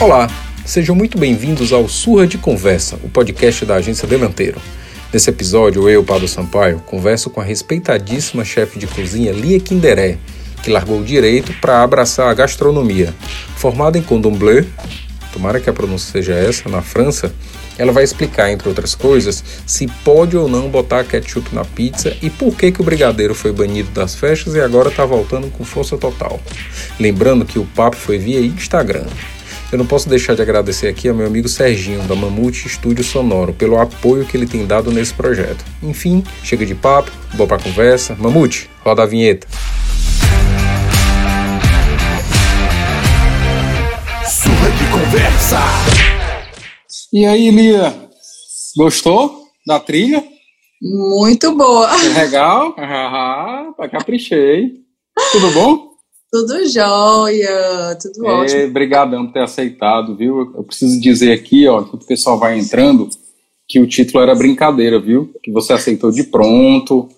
Olá, sejam muito bem-vindos ao Surra de Conversa, o podcast da agência Delanteiro. Nesse episódio, eu, Pablo Sampaio, converso com a respeitadíssima chefe de cozinha Lia Kinderé, que largou o direito para abraçar a gastronomia. Formada em Cordon Bleu, tomara que a pronúncia seja essa, na França, ela vai explicar, entre outras coisas, se pode ou não botar ketchup na pizza e por que, que o brigadeiro foi banido das festas e agora está voltando com força total. Lembrando que o papo foi via Instagram. Eu não posso deixar de agradecer aqui ao meu amigo Serginho, da Mamute Estúdio Sonoro, pelo apoio que ele tem dado nesse projeto. Enfim, chega de papo, boa pra conversa. Mamute, roda a vinheta. Surra de conversa. E aí, Lia, gostou da trilha? Muito boa. Legal? Ah, caprichei. Tudo bom? Tudo jóia, tudo é, ótimo. Obrigadão por ter aceitado, viu? Eu preciso dizer aqui, ó, que o pessoal vai entrando, que o título era brincadeira, viu? Que você aceitou de pronto,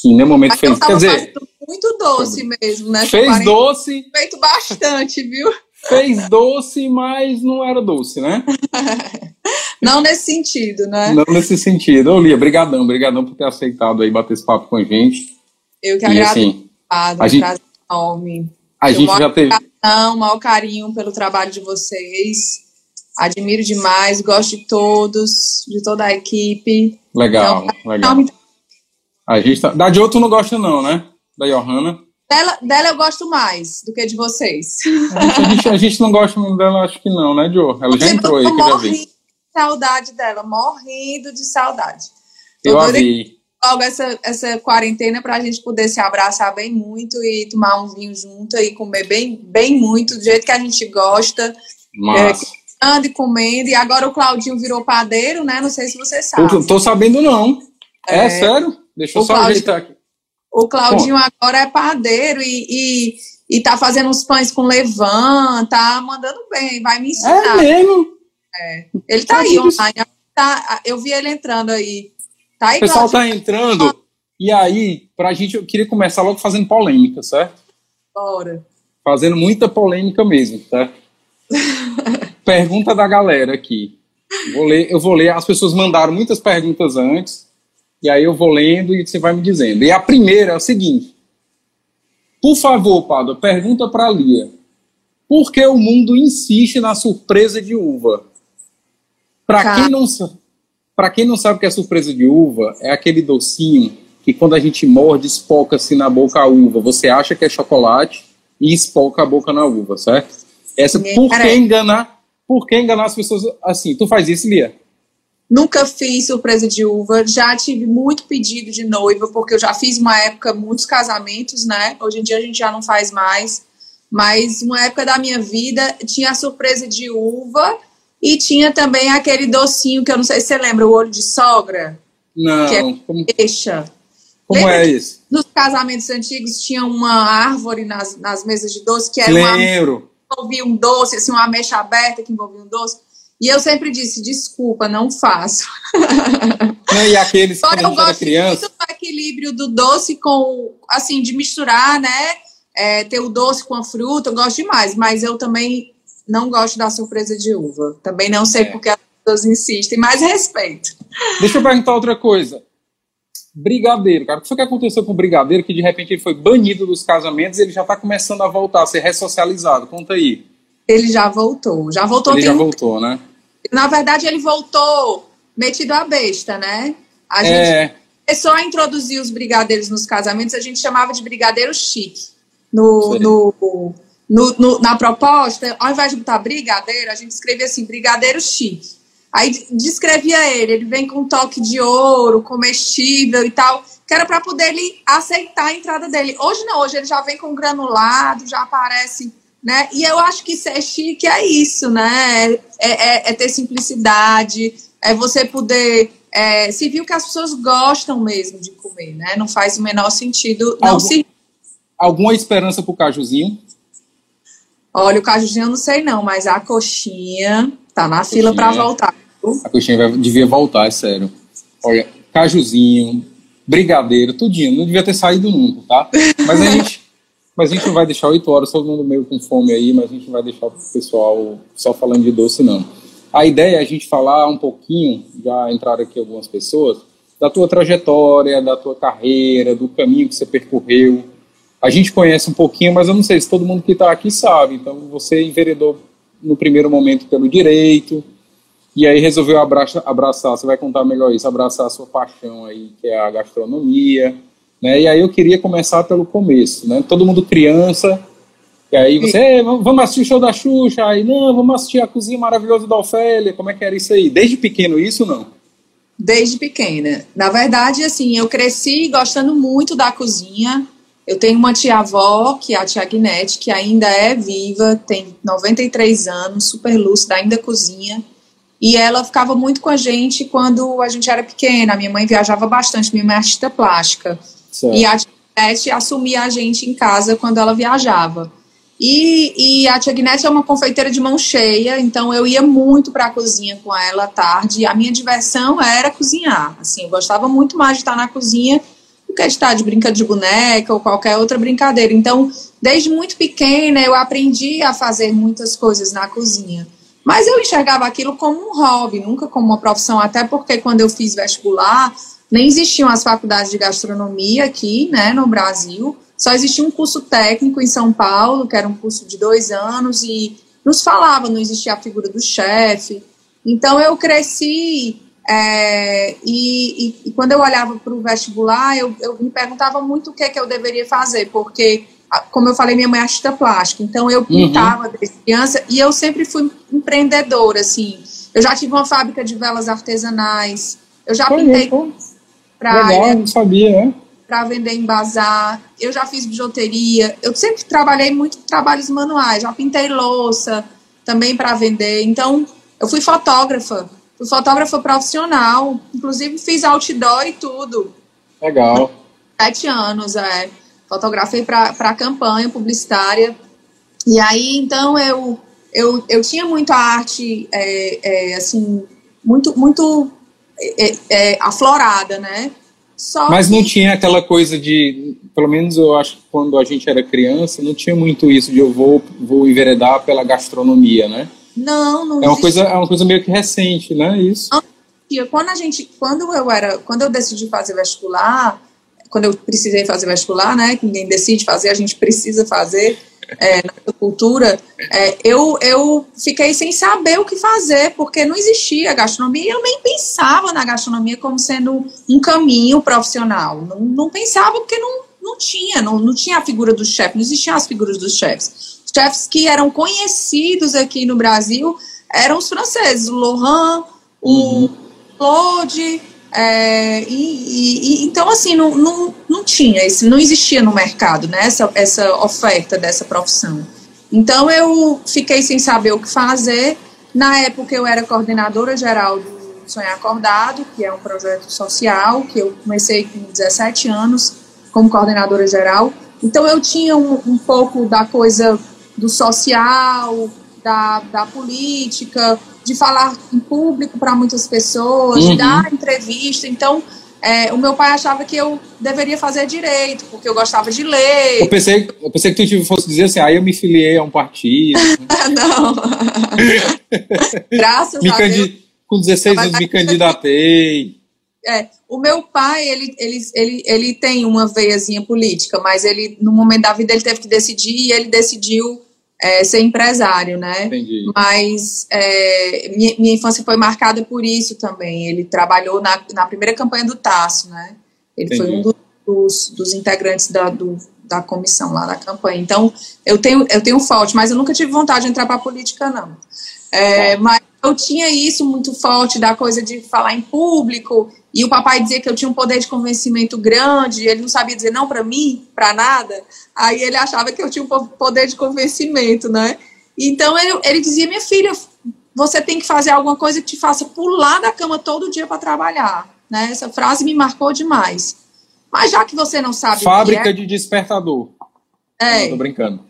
que em nenhum momento fez. Quer dizer. Muito doce mesmo, né? Fez doce. Feito bastante, viu? Fez doce, mas não era doce, né? não nesse sentido, né? Não nesse sentido. Ô, Lia, brigadão, brigadão por ter aceitado aí bater esse papo com a gente. Eu que agradeço. Assim, a gente enorme. A gente já teve. Um maior carinho pelo trabalho de vocês. Admiro demais, gosto de todos, de toda a equipe. Legal, então, legal. A gente tá... Da tu não gosta não, né? Da Johanna. Dela, dela eu gosto mais do que de vocês. A gente, a gente não gosta dela, acho que não, né, Joe? Ela já entrou aí, que eu já vi. De saudade dela, morrendo de saudade. Tô eu a vi logo essa, essa quarentena para a gente poder se abraçar bem muito e tomar um vinho junto e comer bem, bem muito, do jeito que a gente gosta. Mas... É, ande comendo. E agora o Claudinho virou padeiro, né? Não sei se você sabe. Eu tô sabendo, não. É, é sério? Deixa eu só Claudinho, ajeitar aqui. O Claudinho Bom. agora é padeiro e, e, e tá fazendo uns pães com levan, tá mandando bem, vai me ensinar. É mesmo? É. Ele tá, tá aí online. Tá, eu vi ele entrando aí Tá aí, o pessoal está entrando. E aí, para a gente, eu queria começar logo fazendo polêmica, certo? Bora. Fazendo muita polêmica mesmo, certo? Pergunta da galera aqui. Vou ler, eu vou ler. As pessoas mandaram muitas perguntas antes. E aí eu vou lendo e você vai me dizendo. E a primeira é o seguinte. Por favor, Pado, pergunta para a Lia. Por que o mundo insiste na surpresa de uva? Para quem não sabe para quem não sabe o que é surpresa de uva, é aquele docinho que quando a gente morde, espoca-se na boca a uva. Você acha que é chocolate e espoca a boca na uva, certo? Essa, por que enganar? Por que enganar as pessoas assim? Tu faz isso, Lia? Nunca fiz surpresa de uva, já tive muito pedido de noiva, porque eu já fiz uma época muitos casamentos, né? Hoje em dia a gente já não faz mais, mas uma época da minha vida tinha a surpresa de uva e tinha também aquele docinho que eu não sei se você lembra, o olho de sogra. Não. Que é como, deixa. Como lembra é isso? Nos casamentos antigos tinha uma árvore nas, nas mesas de doce que era Lembro. uma envolvia um doce, assim, uma mecha aberta que envolvia um doce. E eu sempre disse, desculpa, não faço. Não, e aqueles que eu gosto criança. muito do equilíbrio do doce com, assim, de misturar, né? É, ter o doce com a fruta, eu gosto demais, mas eu também não gosto da surpresa de uva. Também não sei é. porque as pessoas insistem, mas respeito. Deixa eu perguntar outra coisa. Brigadeiro, cara, o que foi que aconteceu com o Brigadeiro que de repente ele foi banido dos casamentos e ele já está começando a voltar, a ser ressocializado? Conta aí. Ele já voltou, já voltou. Ele já voltou, né? Na verdade, ele voltou metido a besta, né? A gente é... começou a introduzir os brigadeiros nos casamentos, a gente chamava de brigadeiro chique. No, no, no, no, na proposta, ao invés de botar brigadeiro, a gente escrevia assim, brigadeiro chique. Aí descrevia ele, ele vem com um toque de ouro, comestível e tal, que era para poder ele aceitar a entrada dele. Hoje não, hoje ele já vem com granulado, já aparece, né? E eu acho que ser chique é isso, né? É, é, é ter simplicidade, é você poder. É, se viu que as pessoas gostam mesmo de comer, né? Não faz o menor sentido não Algum, se. Alguma esperança pro cajuzinho? Olha, o cajuzinho eu não sei não, mas a coxinha tá na fila para voltar. A coxinha vai, devia voltar, é sério. Olha, cajuzinho, brigadeiro, tudinho. Não devia ter saído nunca, tá? Mas a gente, Mas a gente não vai deixar 8 horas, todo mundo meio com fome aí, mas a gente não vai deixar o pessoal só falando de doce, não. A ideia é a gente falar um pouquinho, já entraram aqui algumas pessoas, da tua trajetória, da tua carreira, do caminho que você percorreu. A gente conhece um pouquinho, mas eu não sei se todo mundo que está aqui sabe. Então, você enveredou no primeiro momento pelo direito, e aí resolveu abraçar, abraçar, você vai contar melhor isso, abraçar a sua paixão aí, que é a gastronomia, né? E aí eu queria começar pelo começo, né? Todo mundo criança, e aí você, vamos assistir o show da Xuxa, aí não, vamos assistir a cozinha maravilhosa da Ofélia, como é que era isso aí? Desde pequeno isso não? Desde pequena. Na verdade, assim, eu cresci gostando muito da cozinha. Eu tenho uma tia-avó, que é a tia Agnete, que ainda é viva, tem 93 anos, super lúcida, ainda cozinha. E ela ficava muito com a gente quando a gente era pequena. Minha mãe viajava bastante, minha mãe é artista plástica. Certo. E a tia Agnete assumia a gente em casa quando ela viajava. E, e a tia Agnete é uma confeiteira de mão cheia, então eu ia muito para a cozinha com ela à tarde. E a minha diversão era cozinhar. Assim, eu gostava muito mais de estar na cozinha do que de estar de brincadeira de boneca ou qualquer outra brincadeira. Então, desde muito pequena, eu aprendi a fazer muitas coisas na cozinha. Mas eu enxergava aquilo como um hobby, nunca como uma profissão, até porque quando eu fiz vestibular, nem existiam as faculdades de gastronomia aqui, né, no Brasil. Só existia um curso técnico em São Paulo, que era um curso de dois anos, e nos falava, não existia a figura do chefe. Então eu cresci é, e, e, e, quando eu olhava para o vestibular, eu, eu, me perguntava muito o que, que eu deveria fazer, porque, como eu falei, minha mãe é artista plástica, então eu uhum. pintava uhum. desde criança e eu sempre fui empreendedora, assim. Eu já tive uma fábrica de velas artesanais, eu já pintei praia. Legal, não sabia, né? para vender em bazar. Eu já fiz bijuteria. Eu sempre trabalhei muito trabalhos manuais. Já pintei louça também para vender. Então, eu fui fotógrafa. Fui fotógrafa profissional. Inclusive, fiz outdoor e tudo. Legal. Sete anos, é. Fotografei para campanha publicitária. E aí, então, eu, eu, eu tinha muito a arte, é, é, assim, muito, muito é, é aflorada, né? Só Mas não tinha aquela coisa de, pelo menos eu acho que quando a gente era criança, não tinha muito isso de eu vou, vou enveredar pela gastronomia, né? Não, não é uma coisa É uma coisa meio que recente, né? Isso. Quando a gente, quando eu era, quando eu decidi fazer vestibular, quando eu precisei fazer vestibular, né? Que ninguém decide fazer, a gente precisa fazer é, na cultura, é, eu, eu fiquei sem saber o que fazer, porque não existia gastronomia e eu nem pensava na gastronomia como sendo um caminho profissional. Não, não pensava porque não, não tinha, não, não tinha a figura do chefe, não existiam as figuras dos chefes. Os chefes que eram conhecidos aqui no Brasil eram os franceses, o Laurent, o uhum. Claude, é, e, e, então, assim, não, não, não tinha, esse, não existia no mercado né, essa, essa oferta dessa profissão. Então, eu fiquei sem saber o que fazer. Na época, eu era coordenadora geral do Sonhar Acordado, que é um projeto social, que eu comecei com 17 anos como coordenadora geral. Então, eu tinha um, um pouco da coisa do social, da, da política, de falar em público para muitas pessoas, uhum. de dar entrevista. Então, é, o meu pai achava que eu deveria fazer direito, porque eu gostava de ler. Eu pensei, eu pensei que tu fosse dizer assim, aí ah, eu me filiei a um partido. Não. Graças me a Deus. Com 16 anos me candidatei. É, o meu pai, ele, ele, ele, ele tem uma veiazinha política, mas ele, no momento da vida, ele teve que decidir e ele decidiu é, ser empresário, né? Entendi. Mas é, minha, minha, infância foi marcada por isso também. Ele trabalhou na, na primeira campanha do Tasso, né? Ele Entendi. foi um dos, dos integrantes da, do, da comissão lá da campanha. Então, eu tenho, eu tenho forte, mas eu nunca tive vontade de entrar para a política, não. É, mas eu tinha isso muito forte da coisa de falar em público e o papai dizia que eu tinha um poder de convencimento grande, ele não sabia dizer não para mim, para nada. Aí ele achava que eu tinha um poder de convencimento, né? Então ele, ele dizia: minha filha, você tem que fazer alguma coisa que te faça pular da cama todo dia para trabalhar. Né? Essa frase me marcou demais. Mas já que você não sabe. Fábrica é, de despertador. É. Brincando.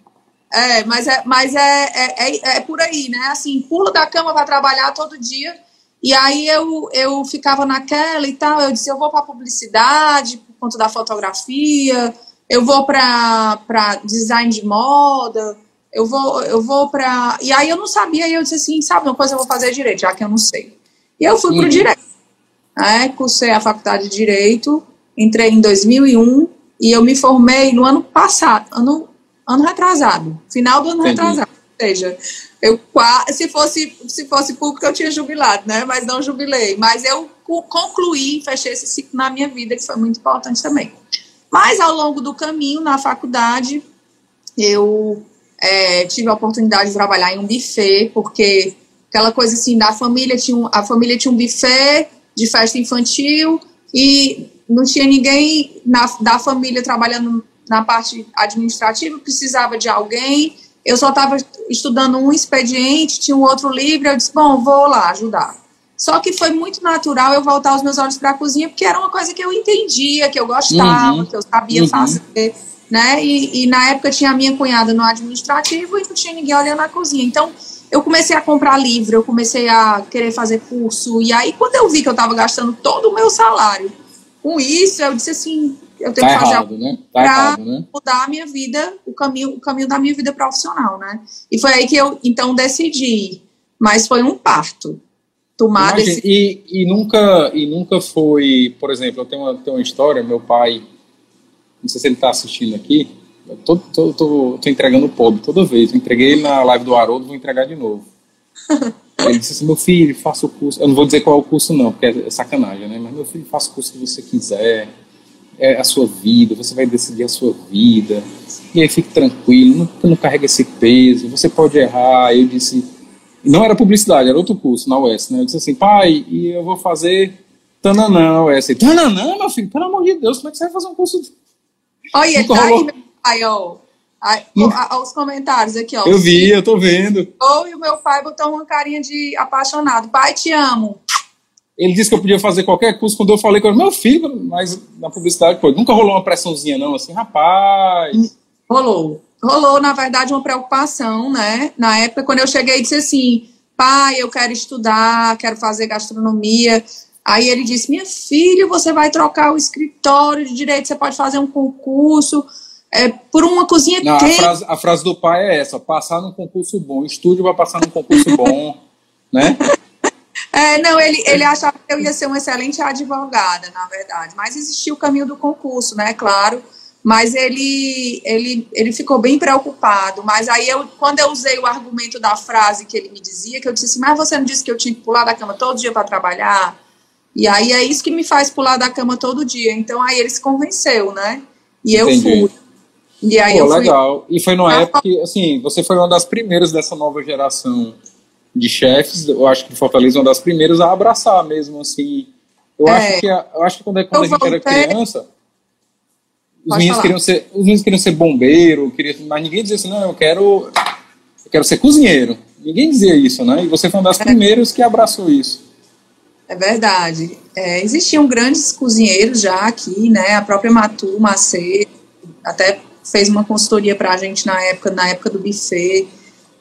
É, mas é, mas é, é, é, é por aí, né? Assim, pula da cama para trabalhar todo dia e aí eu, eu ficava naquela e tal, eu disse, eu vou para publicidade por conta da fotografia, eu vou para design de moda, eu vou, eu vou para. E aí eu não sabia, e eu disse assim: sabe uma coisa, eu vou fazer direito, já que eu não sei. E eu fui uhum. para o direito. Né? Cursei a faculdade de direito, entrei em 2001 e eu me formei no ano passado, ano, ano retrasado, final do ano Entendi. retrasado. Seja, eu se fosse se fosse público eu tinha jubilado, né? Mas não jubilei. Mas eu concluí, fechei esse ciclo na minha vida que foi muito importante também. Mas ao longo do caminho na faculdade eu é, tive a oportunidade de trabalhar em um buffet porque aquela coisa assim da família tinha um, a família tinha um buffet de festa infantil e não tinha ninguém na, da família trabalhando na parte administrativa, precisava de alguém. Eu só estava estudando um expediente, tinha um outro livre, eu disse, bom, vou lá ajudar. Só que foi muito natural eu voltar os meus olhos para a cozinha, porque era uma coisa que eu entendia, que eu gostava, uhum. que eu sabia uhum. fazer, né? E, e, na época tinha a minha cunhada no administrativo e não tinha ninguém olhando na cozinha. Então, eu comecei a comprar livro, eu comecei a querer fazer curso, e aí quando eu vi que eu estava gastando todo o meu salário com isso, eu disse assim, eu tenho tá que fazer algo né? tá para né? mudar a minha vida, o caminho, o caminho da minha vida profissional, né? E foi aí que eu então decidi, mas foi um parto. Tomar esse... e, e nunca e nunca foi, por exemplo, eu tenho uma, tenho uma história, meu pai, não sei se ele está assistindo aqui, eu tô, tô, tô, tô, entregando o pobre toda vez. Eu entreguei ele na live do Haroldo, vou entregar de novo. ele disse assim: meu filho, faça o curso. Eu não vou dizer qual é o curso, não, porque é sacanagem, né? Mas meu filho, faça o curso que você quiser. É a sua vida, você vai decidir a sua vida. E aí fique tranquilo, não, não carrega esse peso, você pode errar. Eu disse. Não era publicidade, era outro curso na UES, né? Eu disse assim, pai, e eu vou fazer Tananã, UES. Tananã, meu filho, pelo amor de Deus, como é que você vai fazer um curso? Olha, tá aí, Aí, ó. Aí, ó, os comentários aqui, ó. Eu vi, eu tô vendo. Ou e o meu pai botou uma carinha de apaixonado. Pai, te amo. Ele disse que eu podia fazer qualquer curso quando eu falei com ele, meu filho, mas na publicidade, pô, nunca rolou uma pressãozinha, não, assim, rapaz. Rolou. Rolou, na verdade, uma preocupação, né? Na época, quando eu cheguei, disse assim: pai, eu quero estudar, quero fazer gastronomia. Aí ele disse: minha filha, você vai trocar o escritório de direito, você pode fazer um concurso é, por uma cozinha Não. A frase, a frase do pai é essa: passar num concurso bom. Estúdio vai passar num concurso bom, né? É, não, ele, ele achava que eu ia ser uma excelente advogada, na verdade. Mas existia o caminho do concurso, né? Claro. Mas ele, ele, ele ficou bem preocupado. Mas aí, eu, quando eu usei o argumento da frase que ele me dizia, que eu disse assim, mas você não disse que eu tinha que pular da cama todo dia para trabalhar? E aí é isso que me faz pular da cama todo dia. Então aí ele se convenceu, né? E Entendi. eu fui. E aí Pô, eu fui... legal. E foi numa ah, época que, assim, você foi uma das primeiras dessa nova geração de chefes, eu acho que Fortaleza é uma das primeiras a abraçar mesmo, assim. Eu, é. acho, que, eu acho que quando, é, quando a gente era criança, os meninos, queriam ser, os meninos queriam ser bombeiro, queriam, mas ninguém dizia assim, não, eu quero, eu quero ser cozinheiro. Ninguém dizia isso, né? E você foi uma das é. primeiras que abraçou isso. É verdade. É, existiam grandes cozinheiros já aqui, né? A própria Matu Macedo, até fez uma consultoria para a gente na época, na época do buffet.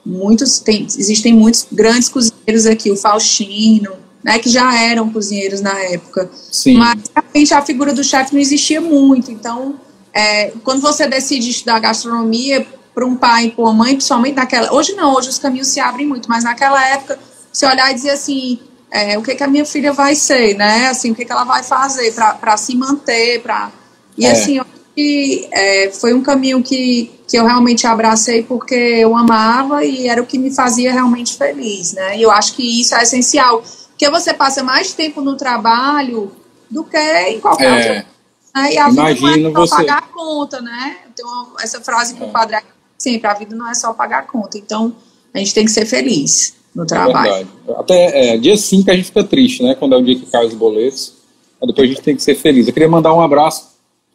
Muitos tem, existem muitos grandes cozinheiros aqui, o Faustino, né, que já eram cozinheiros na época. Sim. Mas realmente a figura do chefe não existia muito. Então, é, quando você decide estudar gastronomia para um pai para uma mãe, principalmente naquela. Hoje não, hoje os caminhos se abrem muito, mas naquela época, você olhar e dizer assim. É, o que, que a minha filha vai ser, né? Assim, o que, que ela vai fazer para se manter, para e é. assim, que é, foi um caminho que, que eu realmente abracei porque eu amava e era o que me fazia realmente feliz, né? E eu acho que isso é essencial, porque você passa mais tempo no trabalho do que em qualquer é, outro. Né? E a vida não é só você. pagar a conta, né? Tem essa frase que é. o padre sempre, a vida não é só pagar a conta. Então, a gente tem que ser feliz no é trabalho. É Até é, dia 5 a gente fica triste, né? Quando é o dia que cai os boletos. Mas depois a gente tem que ser feliz. Eu queria mandar um abraço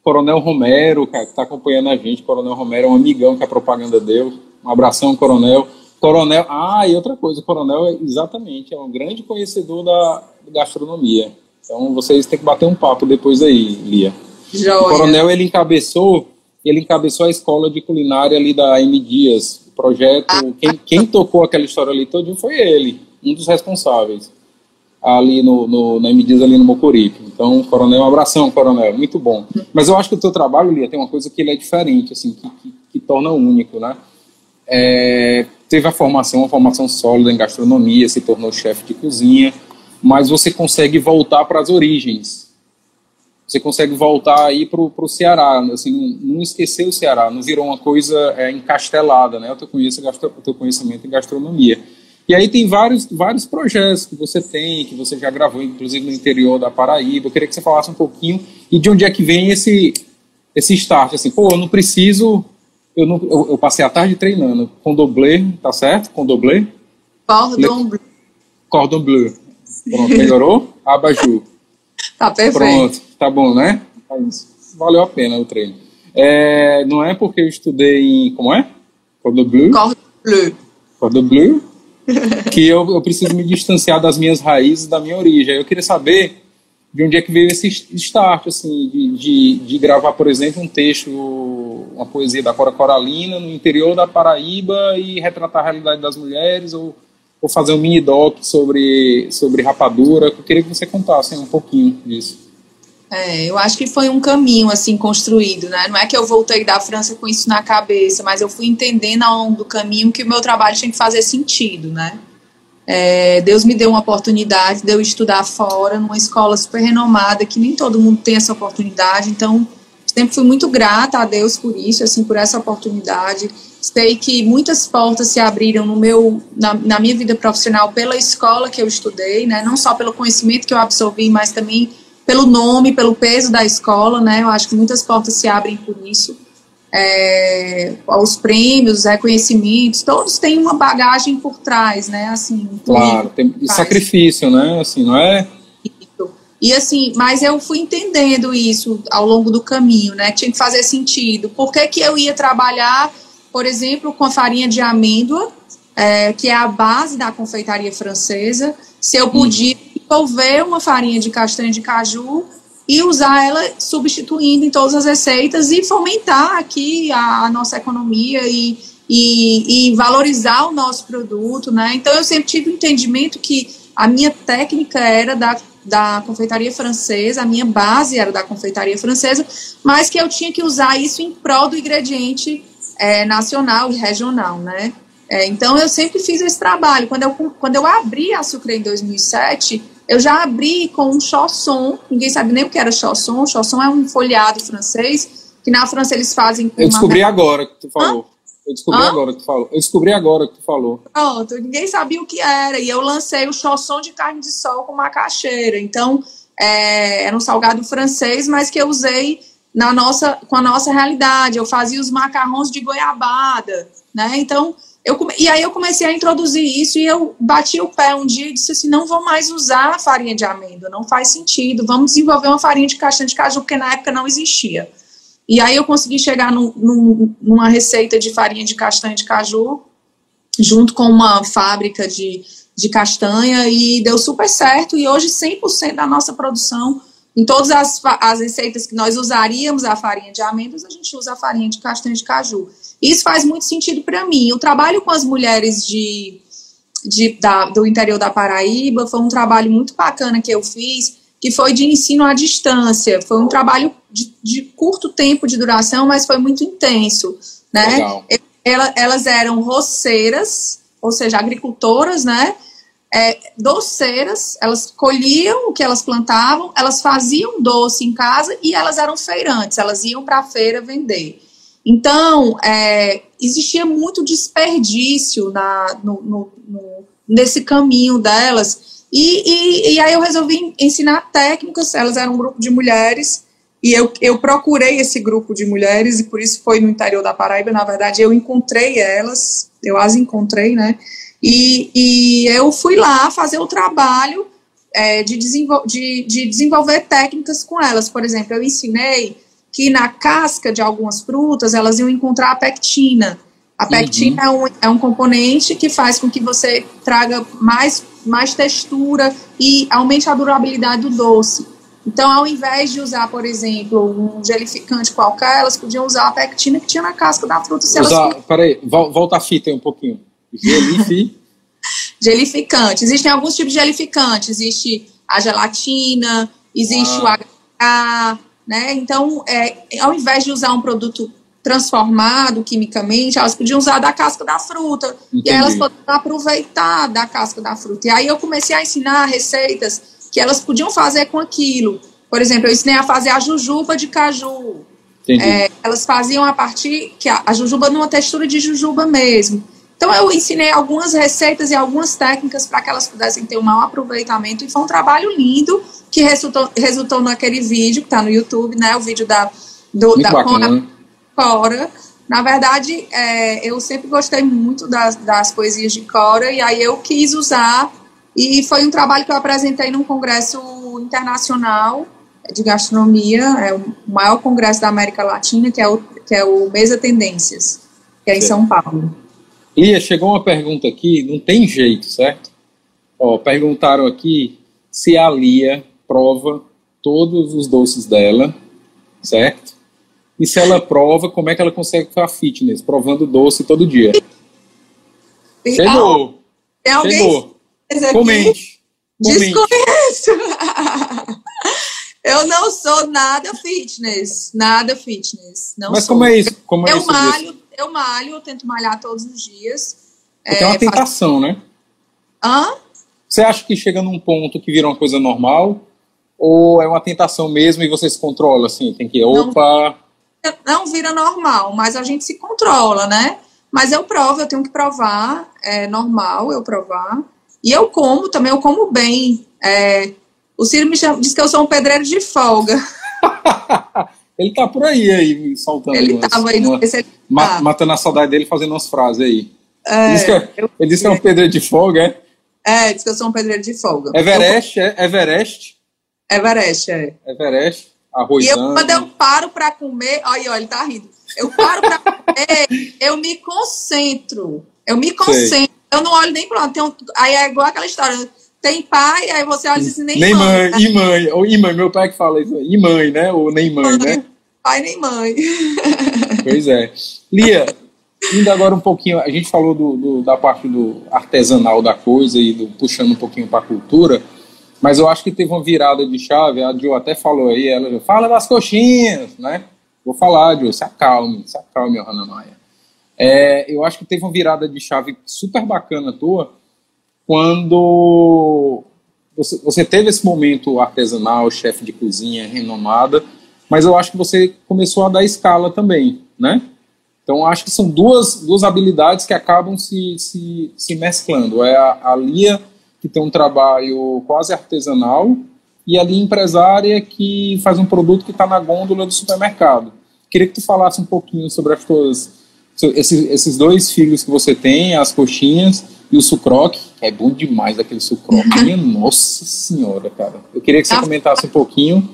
Coronel Romero, cara, que está acompanhando a gente. Coronel Romero é um amigão que a propaganda deu. Um abração, Coronel. Coronel, ah, e outra coisa, o Coronel é exatamente, é um grande conhecedor da gastronomia. Então vocês têm que bater um papo depois aí, Lia. Joia. O Coronel, ele encabeçou, ele encabeçou a escola de culinária ali da M Dias. O projeto, ah. quem, quem tocou aquela história ali todo foi ele, um dos responsáveis. Ali no, no na MDIS ali no Mocoripe. Então, coronel, um abração, coronel, muito bom. Mas eu acho que o teu trabalho, Lia, tem uma coisa que ele é diferente, assim, que, que, que torna único, né? É, teve a formação, uma formação sólida em gastronomia, se tornou chefe de cozinha, mas você consegue voltar para as origens. Você consegue voltar aí para o Ceará, assim, não esquecer o Ceará, não virou uma coisa é, encastelada, né? O teu, o teu conhecimento em gastronomia. E aí tem vários, vários projetos que você tem, que você já gravou, inclusive no interior da Paraíba. Eu queria que você falasse um pouquinho e de onde é que vem esse, esse start. Assim, pô, eu não preciso. Eu, não, eu, eu passei a tarde treinando com doblê, tá certo? Com doblê? Cordon bleu. Cordon bleu. Pronto, melhorou? Abajur. Tá perfeito. Pronto, tá bom, né? Valeu a pena o treino. É, não é porque eu estudei em. Como é? Cordon bleu? Cordon bleu. Cordon bleu que eu, eu preciso me distanciar das minhas raízes, da minha origem. Eu queria saber de onde é que veio esse start, assim, de, de, de, gravar, por exemplo, um texto, uma poesia da Cora Coralina no interior da Paraíba e retratar a realidade das mulheres, ou, ou fazer um mini doc sobre, sobre rapadura. Eu queria que você contasse um pouquinho disso. É, eu acho que foi um caminho assim construído, né? Não é que eu voltei da França com isso na cabeça, mas eu fui entendendo ao longo do caminho que o meu trabalho tinha que fazer sentido, né? É, Deus me deu uma oportunidade de eu estudar fora, numa escola super renomada, que nem todo mundo tem essa oportunidade, então sempre fui muito grata a Deus por isso, assim, por essa oportunidade. Sei que muitas portas se abriram no meu, na, na minha vida profissional pela escola que eu estudei, né? Não só pelo conhecimento que eu absorvi, mas também pelo nome, pelo peso da escola, né? Eu acho que muitas portas se abrem por isso. É, os prêmios, os reconhecimentos, todos têm uma bagagem por trás, né? Assim, claro, tem sacrifício, né? Assim, não é? E assim, mas eu fui entendendo isso ao longo do caminho, né? Tinha que fazer sentido. Por que, que eu ia trabalhar, por exemplo, com a farinha de amêndoa, é, que é a base da confeitaria francesa, se eu podia desenvolver uma farinha de castanha de caju e usar ela substituindo em todas as receitas e fomentar aqui a, a nossa economia e, e, e, valorizar o nosso produto, né? Então eu sempre tive o entendimento que a minha técnica era da, da confeitaria francesa, a minha base era da confeitaria francesa, mas que eu tinha que usar isso em prol do ingrediente é, nacional e regional, né? É, então eu sempre fiz esse trabalho. Quando eu, quando eu abri a Sucre em 2007, eu já abri com um chausson, ninguém sabe nem o que era chausson. Chausson é um folhado francês, que na França eles fazem Eu descobri uma... agora que tu falou. Hã? Eu descobri Hã? agora que tu falou. Eu descobri agora que tu falou. Pronto, ninguém sabia o que era. E eu lancei o chausson de carne de sol com macaxeira. Então, é, era um salgado francês, mas que eu usei na nossa, com a nossa realidade. Eu fazia os macarrons de goiabada, né? Então, eu, e aí eu comecei a introduzir isso e eu bati o pé um dia e disse assim, não vou mais usar farinha de amêndoa, não faz sentido, vamos desenvolver uma farinha de castanha de caju, porque na época não existia. E aí eu consegui chegar num, num, numa receita de farinha de castanha de caju, junto com uma fábrica de, de castanha, e deu super certo, e hoje 100% da nossa produção em todas as, as receitas que nós usaríamos a farinha de amêndoas, a gente usa a farinha de castanha de caju. Isso faz muito sentido para mim. O trabalho com as mulheres de, de, da, do interior da Paraíba foi um trabalho muito bacana que eu fiz, que foi de ensino à distância. Foi um trabalho de, de curto tempo de duração, mas foi muito intenso. Né? Elas, elas eram roceiras, ou seja, agricultoras, né? É, doceiras, elas colhiam o que elas plantavam, elas faziam doce em casa e elas eram feirantes, elas iam para a feira vender. Então, é, existia muito desperdício na, no, no, no, nesse caminho delas. E, e, e, aí eu resolvi ensinar técnicas, elas eram um grupo de mulheres, e eu, eu procurei esse grupo de mulheres, e por isso foi no interior da Paraíba, na verdade, eu encontrei elas, eu as encontrei, né? E, e eu fui lá fazer o trabalho é, de, desenvol de, de desenvolver técnicas com elas. Por exemplo, eu ensinei que na casca de algumas frutas elas iam encontrar a pectina. A uhum. pectina uhum. é, um, é um componente que faz com que você traga mais, mais textura e aumente a durabilidade do doce. Então, ao invés de usar, por exemplo, um gelificante qualquer, elas podiam usar a pectina que tinha na casca da fruta. Se usar, elas... Peraí, volta a fita aí um pouquinho. Gelifi. Gelificante. Existem alguns tipos de gelificante. Existe a gelatina, existe ah. o HA, né? Então, é, ao invés de usar um produto transformado quimicamente, elas podiam usar da casca da fruta. Entendi. E elas podiam aproveitar da casca da fruta. E aí eu comecei a ensinar receitas que elas podiam fazer com aquilo. Por exemplo, eu ensinei a fazer a jujuba de caju. É, elas faziam a partir que a, a jujuba numa textura de jujuba mesmo. Então eu ensinei algumas receitas e algumas técnicas para que elas pudessem ter um mau aproveitamento e foi um trabalho lindo que resultou, resultou naquele vídeo que está no YouTube, né? O vídeo da do, da bacana, Cora. Na verdade, é, eu sempre gostei muito das, das poesias de Cora e aí eu quis usar e foi um trabalho que eu apresentei num congresso internacional de gastronomia, é o maior congresso da América Latina, que é o, que é o Mesa Tendências, que é em São Paulo. Lia, chegou uma pergunta aqui, não tem jeito, certo? Ó, perguntaram aqui se a Lia prova todos os doces dela, certo? E se ela prova, como é que ela consegue ficar fitness, provando doce todo dia? Chegou! Tem alguém Chegou! Comente! Desconheço! Eu não sou nada fitness, nada fitness. Não Mas sou. como é isso? Como é eu isso malho, eu malho, eu tento malhar todos os dias. Porque é, é uma tentação, né? Hã? Você acha que chega num ponto que vira uma coisa normal? Ou é uma tentação mesmo e você se controla, assim? Tem que, opa... Não, não vira normal, mas a gente se controla, né? Mas eu provo, eu tenho que provar, é normal eu provar. E eu como também, eu como bem. É, o Ciro me chama, diz que eu sou um pedreiro de folga. ele tá por aí, aí soltando. Ele umas, tava aí, uma, ele tá. Matando a saudade dele, fazendo umas frases aí. É, diz é, eu, ele disse que é um pedreiro de folga, é? É, diz que eu sou um pedreiro de folga. Everest, eu, é? Everest? Everest, é. Everest, arroz. E eu, quando eu paro pra comer, olha, olha, ele tá rindo. Eu paro pra comer, eu me concentro. Eu me concentro. Sei. Eu não olho nem pro lado. Um, aí é igual aquela história tem pai, aí você olha assim, nem, nem mãe. mãe né? E mãe, ou e mãe, meu pai que fala isso, e mãe, né? Ou nem mãe, mãe né? Pai nem mãe. Pois é. Lia, indo agora um pouquinho, a gente falou do, do, da parte do artesanal da coisa e do, puxando um pouquinho para a cultura, mas eu acho que teve uma virada de chave, a Jo até falou aí, ela fala das coxinhas, né? Vou falar, Jo, se acalme, se acalme, Ana Maia. É, eu acho que teve uma virada de chave super bacana tua, quando você, você teve esse momento artesanal, chefe de cozinha renomada, mas eu acho que você começou a dar escala também, né? Então acho que são duas, duas habilidades que acabam se, se, se mesclando. É a, a Lia, que tem um trabalho quase artesanal, e a Lia empresária, que faz um produto que está na gôndola do supermercado. Queria que tu falasse um pouquinho sobre as tuas, esses, esses dois filhos que você tem, as coxinhas, e o sucroque, é bom demais aquele sucroque. Minha nossa senhora, cara. Eu queria que você na, comentasse um pouquinho.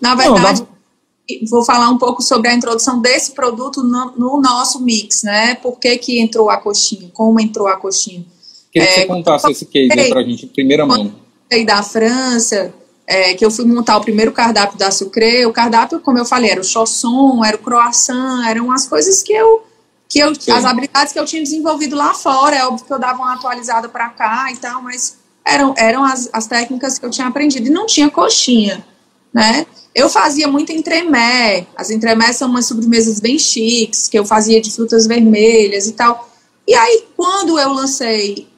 Na verdade, Não, vou falar um pouco sobre a introdução desse produto no, no, nosso mix, né? Por que, que entrou a coxinha? Como entrou a coxinha? Queria é, que você contasse esse case aí pra gente, em primeira mão. Eu da França, é, que eu fui montar o primeiro cardápio da Sucre, o cardápio, como eu falei, era o chausson, era o croissant, eram as coisas que eu que eu, as habilidades que eu tinha desenvolvido lá fora, é óbvio que eu dava uma atualizada para cá e tal, mas eram, eram as, as técnicas que eu tinha aprendido e não tinha coxinha, né? Eu fazia muito entremé, as entremés são umas sobremesas bem chiques, que eu fazia de frutas vermelhas e tal. E aí, quando eu lancei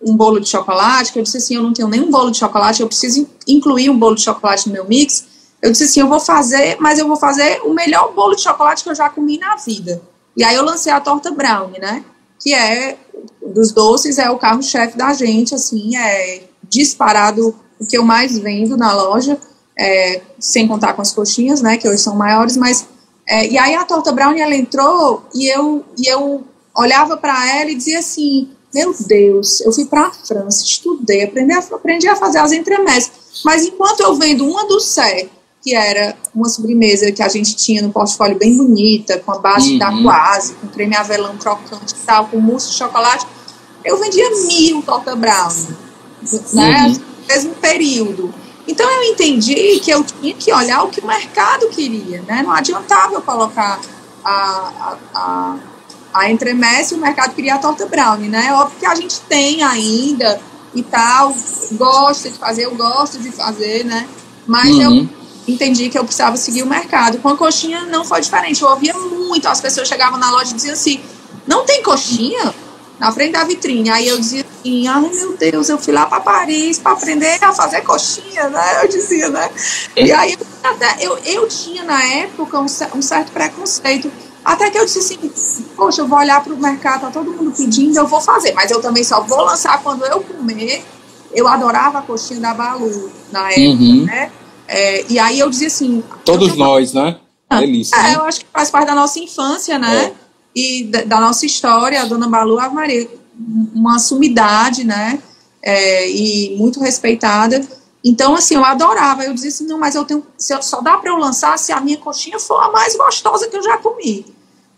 um bolo de chocolate, que eu disse assim, eu não tenho nenhum bolo de chocolate, eu preciso incluir um bolo de chocolate no meu mix, eu disse assim, eu vou fazer, mas eu vou fazer o melhor bolo de chocolate que eu já comi na vida. E aí eu lancei a torta brownie, né? Que é, dos doces, é o carro-chefe da gente, assim, é disparado o que eu mais vendo na loja, é, sem contar com as coxinhas, né? Que hoje são maiores, mas... É, e aí a torta brownie, ela entrou e eu, e eu olhava para ela e dizia assim, meu Deus, eu fui para a França, estudei, aprendi a, aprendi a fazer as entremés, mas enquanto eu vendo uma do Sé que era uma sobremesa que a gente tinha no portfólio bem bonita, com a base uhum. da quase, com creme avelã crocante e tal, com mousse de chocolate. Eu vendia mil torta brown, né? Uhum. No mesmo período. Então eu entendi que eu tinha que olhar o que o mercado queria, né? Não adiantava eu colocar a, a, a, a entremesse e o mercado queria a torta brownie, né? É óbvio que a gente tem ainda e tal, gosta de fazer, eu gosto de fazer, né? Mas uhum. eu entendi que eu precisava seguir o mercado. Com a coxinha não foi diferente. Eu ouvia muito, as pessoas chegavam na loja e diziam assim: não tem coxinha? Na frente da vitrine. Aí eu dizia assim: ai meu Deus, eu fui lá para Paris para aprender a fazer coxinha, né? Eu dizia, né? E aí até, eu, eu tinha na época um, um certo preconceito. Até que eu disse assim, poxa, eu vou olhar para o mercado, tá todo mundo pedindo, eu vou fazer, mas eu também só vou lançar quando eu comer. Eu adorava a coxinha da Balu na época, uhum. né? É, e aí eu dizia assim. Todos nós, né? Ah, Delícia. É, né? eu acho que faz parte da nossa infância, né? É. E da, da, nossa história, a dona Balu, a Maria, uma sumidade, né? É, e muito respeitada. Então, assim, eu adorava. Eu dizia assim, não, mas eu tenho. Eu, só dá para eu lançar se a minha coxinha for a mais gostosa que eu já comi.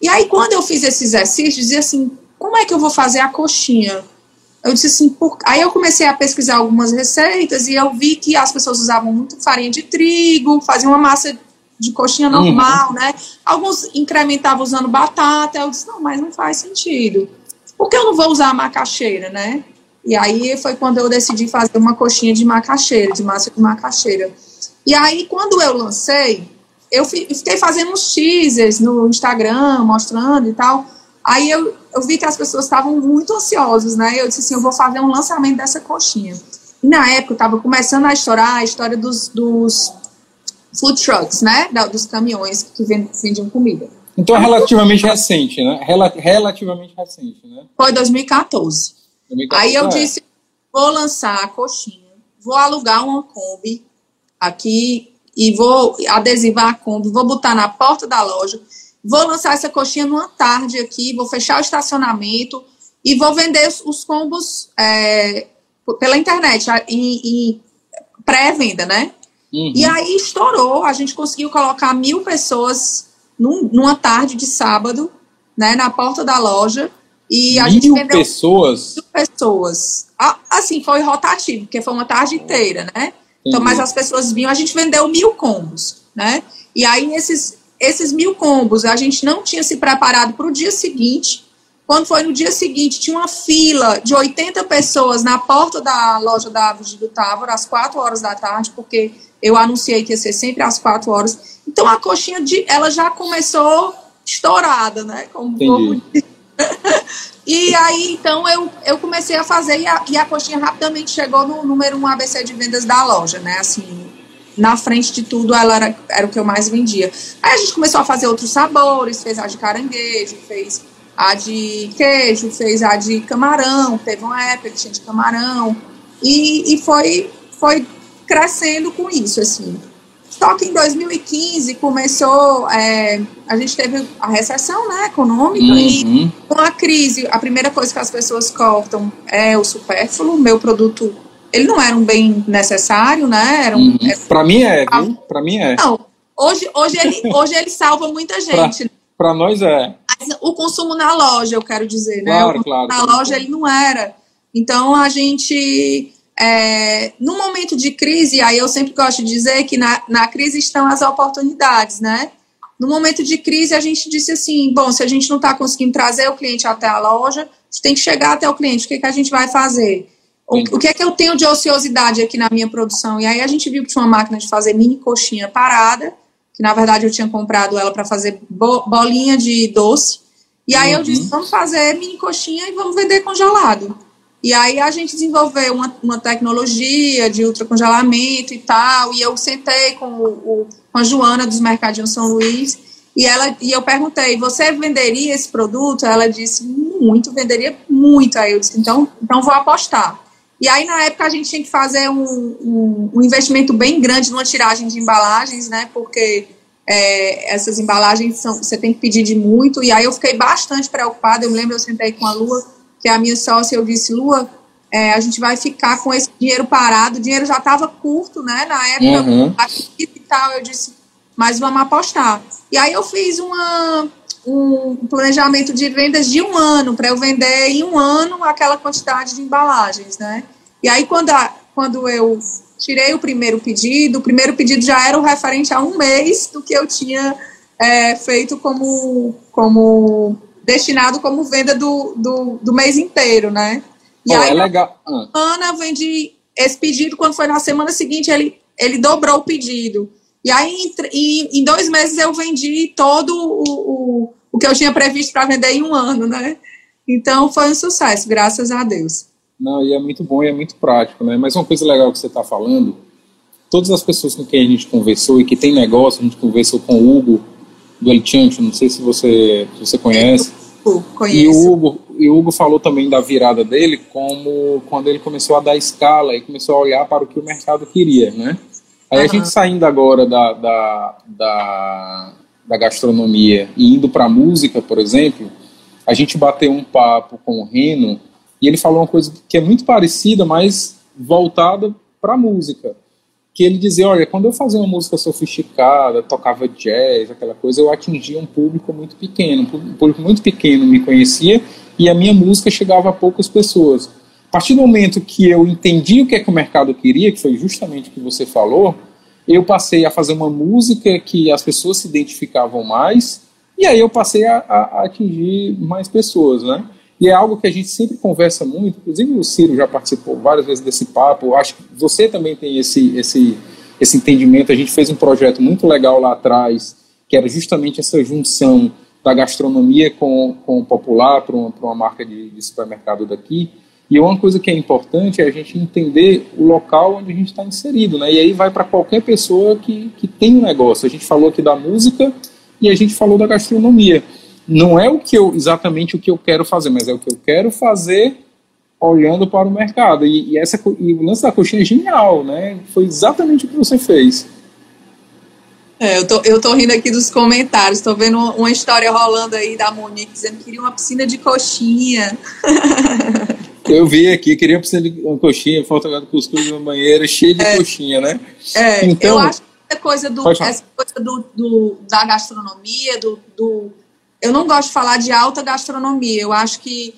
E aí, quando eu fiz esse exercício, dizia assim, como é que eu vou fazer a coxinha? Eu disse assim, por... aí eu comecei a pesquisar algumas receitas e eu vi que as pessoas usavam muito farinha de trigo, faziam uma massa de coxinha uhum. normal, uhum. né? Alguns incrementavam usando batata. Eu disse, não, mas não faz sentido. Por que eu não vou usar macaxeira, né? E aí foi quando eu decidi fazer uma coxinha de macaxeira, de massa de macaxeira. E aí, quando eu lancei, eu fiquei fazendo uns teasers no Instagram, mostrando e tal. Aí eu, eu vi que as pessoas estavam muito ansiosas, né? Eu disse assim, eu vou fazer um lançamento dessa coxinha. E na época estava começando a estourar a história dos, dos food trucks, né? Da, dos caminhões que vendiam comida. Então é relativamente recente, né? Rel relativamente recente, né? Foi 2014. 2014 Aí eu é. disse, vou lançar a coxinha, vou alugar uma Kombi aqui e vou adesivar a Kombi, vou botar na porta da loja vou lançar essa coxinha numa tarde aqui, vou fechar o estacionamento e vou vender os combos é, pela internet, em, em pré-venda, né? Uhum. E aí estourou, a gente conseguiu colocar mil pessoas num, numa tarde de sábado, né, na porta da loja. E a mil gente vendeu pessoas? mil pessoas. Assim, foi rotativo, porque foi uma tarde inteira, né? Então, mas as pessoas vinham, a gente vendeu mil combos, né? E aí, esses, esses mil combos, a gente não tinha se preparado para o dia seguinte. Quando foi no dia seguinte, tinha uma fila de 80 pessoas na porta da loja da Árvore do Távora, às 4 horas da tarde, porque eu anunciei que ia ser sempre às 4 horas. Então a coxinha de, ela já começou estourada, né? Como E aí, então, eu, eu comecei a fazer e a, e a coxinha rapidamente chegou no número 1 ABC de vendas da loja, né? Assim, na frente de tudo, ela era, era o que eu mais vendia. Aí a gente começou a fazer outros sabores, fez a de caranguejo, fez a de queijo, fez a de camarão, teve uma época que tinha de camarão, e, e foi, foi crescendo com isso, assim. Só que em 2015 começou, é, a gente teve a recessão né, econômica uhum. e com a crise, a primeira coisa que as pessoas cortam é o supérfluo, meu produto ele não era um bem necessário, né? Era um, uhum. Para mim é, viu? Para mim é. Não, hoje, hoje, ele, hoje ele salva muita gente. Para nós é. Mas o consumo na loja, eu quero dizer, né? Claro, claro. Na loja ele não era. Então a gente, é, no momento de crise, aí eu sempre gosto de dizer que na, na crise estão as oportunidades, né? No momento de crise, a gente disse assim: bom, se a gente não está conseguindo trazer o cliente até a loja, a gente tem que chegar até o cliente. O que, que a gente vai fazer? O, que é que eu tenho de ociosidade aqui na minha produção? E aí a gente viu que tinha uma máquina de fazer mini coxinha parada, que na verdade eu tinha comprado ela para fazer bo, bolinha de doce. E aí uhum. eu disse, vamos fazer mini coxinha e vamos vender congelado. E aí a gente desenvolveu uma, uma tecnologia de ultracongelamento e tal, e eu sentei com, o, o, com a Joana dos Mercadinhos São Luís, e, ela, e eu perguntei, você venderia esse produto? Ela disse, muito, venderia muito. Aí eu disse, então, então vou apostar. E aí, na época, a gente tinha que fazer um, um, um investimento bem grande numa tiragem de embalagens, né? Porque é, essas embalagens são, você tem que pedir de muito. E aí eu fiquei bastante preocupada. Eu me lembro, eu sentei com a Lua, que é a minha sócia, eu disse, Lua, é, a gente vai ficar com esse dinheiro parado. O dinheiro já estava curto, né? Na época, uhum. e tal. Eu disse, mas vamos apostar. E aí eu fiz uma, um planejamento de vendas de um ano, para eu vender em um ano aquela quantidade de embalagens, né? E aí, quando, a, quando eu tirei o primeiro pedido, o primeiro pedido já era o referente a um mês do que eu tinha é, feito como, como destinado como venda do, do, do, mês inteiro, né? E oh, aí, é legal. Ah. Ana vendi esse pedido, quando foi na semana seguinte, ele, ele dobrou o pedido. E aí, em, em dois meses, eu vendi todo o, o, o que eu tinha previsto para vender em um ano, né? Então, foi um sucesso, graças a Deus. Não, e é muito bom e é muito prático, né? Mas uma coisa legal que você está falando, todas as pessoas com quem a gente conversou e que tem negócio, a gente conversou com o Hugo do Elchante, não sei se você, se você conhece. Conheço. E o, Hugo, e o Hugo falou também da virada dele, como quando ele começou a dar escala e começou a olhar para o que o mercado queria, né? Aí uhum. a gente saindo agora da, da, da, da gastronomia e indo para a música, por exemplo, a gente bateu um papo com o Reno e ele falou uma coisa que é muito parecida, mas voltada para a música. Que ele dizia: Olha, quando eu fazia uma música sofisticada, tocava jazz, aquela coisa, eu atingia um público muito pequeno. Um público muito pequeno me conhecia e a minha música chegava a poucas pessoas. A partir do momento que eu entendi o que é que o mercado queria, que foi justamente o que você falou, eu passei a fazer uma música que as pessoas se identificavam mais, e aí eu passei a, a, atingir mais pessoas, né? E é algo que a gente sempre conversa muito, inclusive o Ciro já participou várias vezes desse papo, acho que você também tem esse, esse, esse entendimento. A gente fez um projeto muito legal lá atrás, que era justamente essa junção da gastronomia com, com o popular para uma, uma marca de, de supermercado daqui. E uma coisa que é importante é a gente entender o local onde a gente está inserido, né? E aí vai para qualquer pessoa que, que tem um negócio. A gente falou aqui da música e a gente falou da gastronomia não é o que eu exatamente o que eu quero fazer, mas é o que eu quero fazer olhando para o mercado. E, e essa, e o lance da coxinha é genial, né? Foi exatamente o que você fez. É, eu, tô, eu tô rindo aqui dos comentários, tô vendo uma história rolando aí da Monique dizendo que queria uma piscina de coxinha. Eu vi aqui, queria piscina de uma coxinha, falta de cuscuz na banheira, cheia de é, coxinha, né? É, então, eu acho que essa coisa, do, essa coisa do, do, da gastronomia, do, do eu não gosto de falar de alta gastronomia. Eu acho que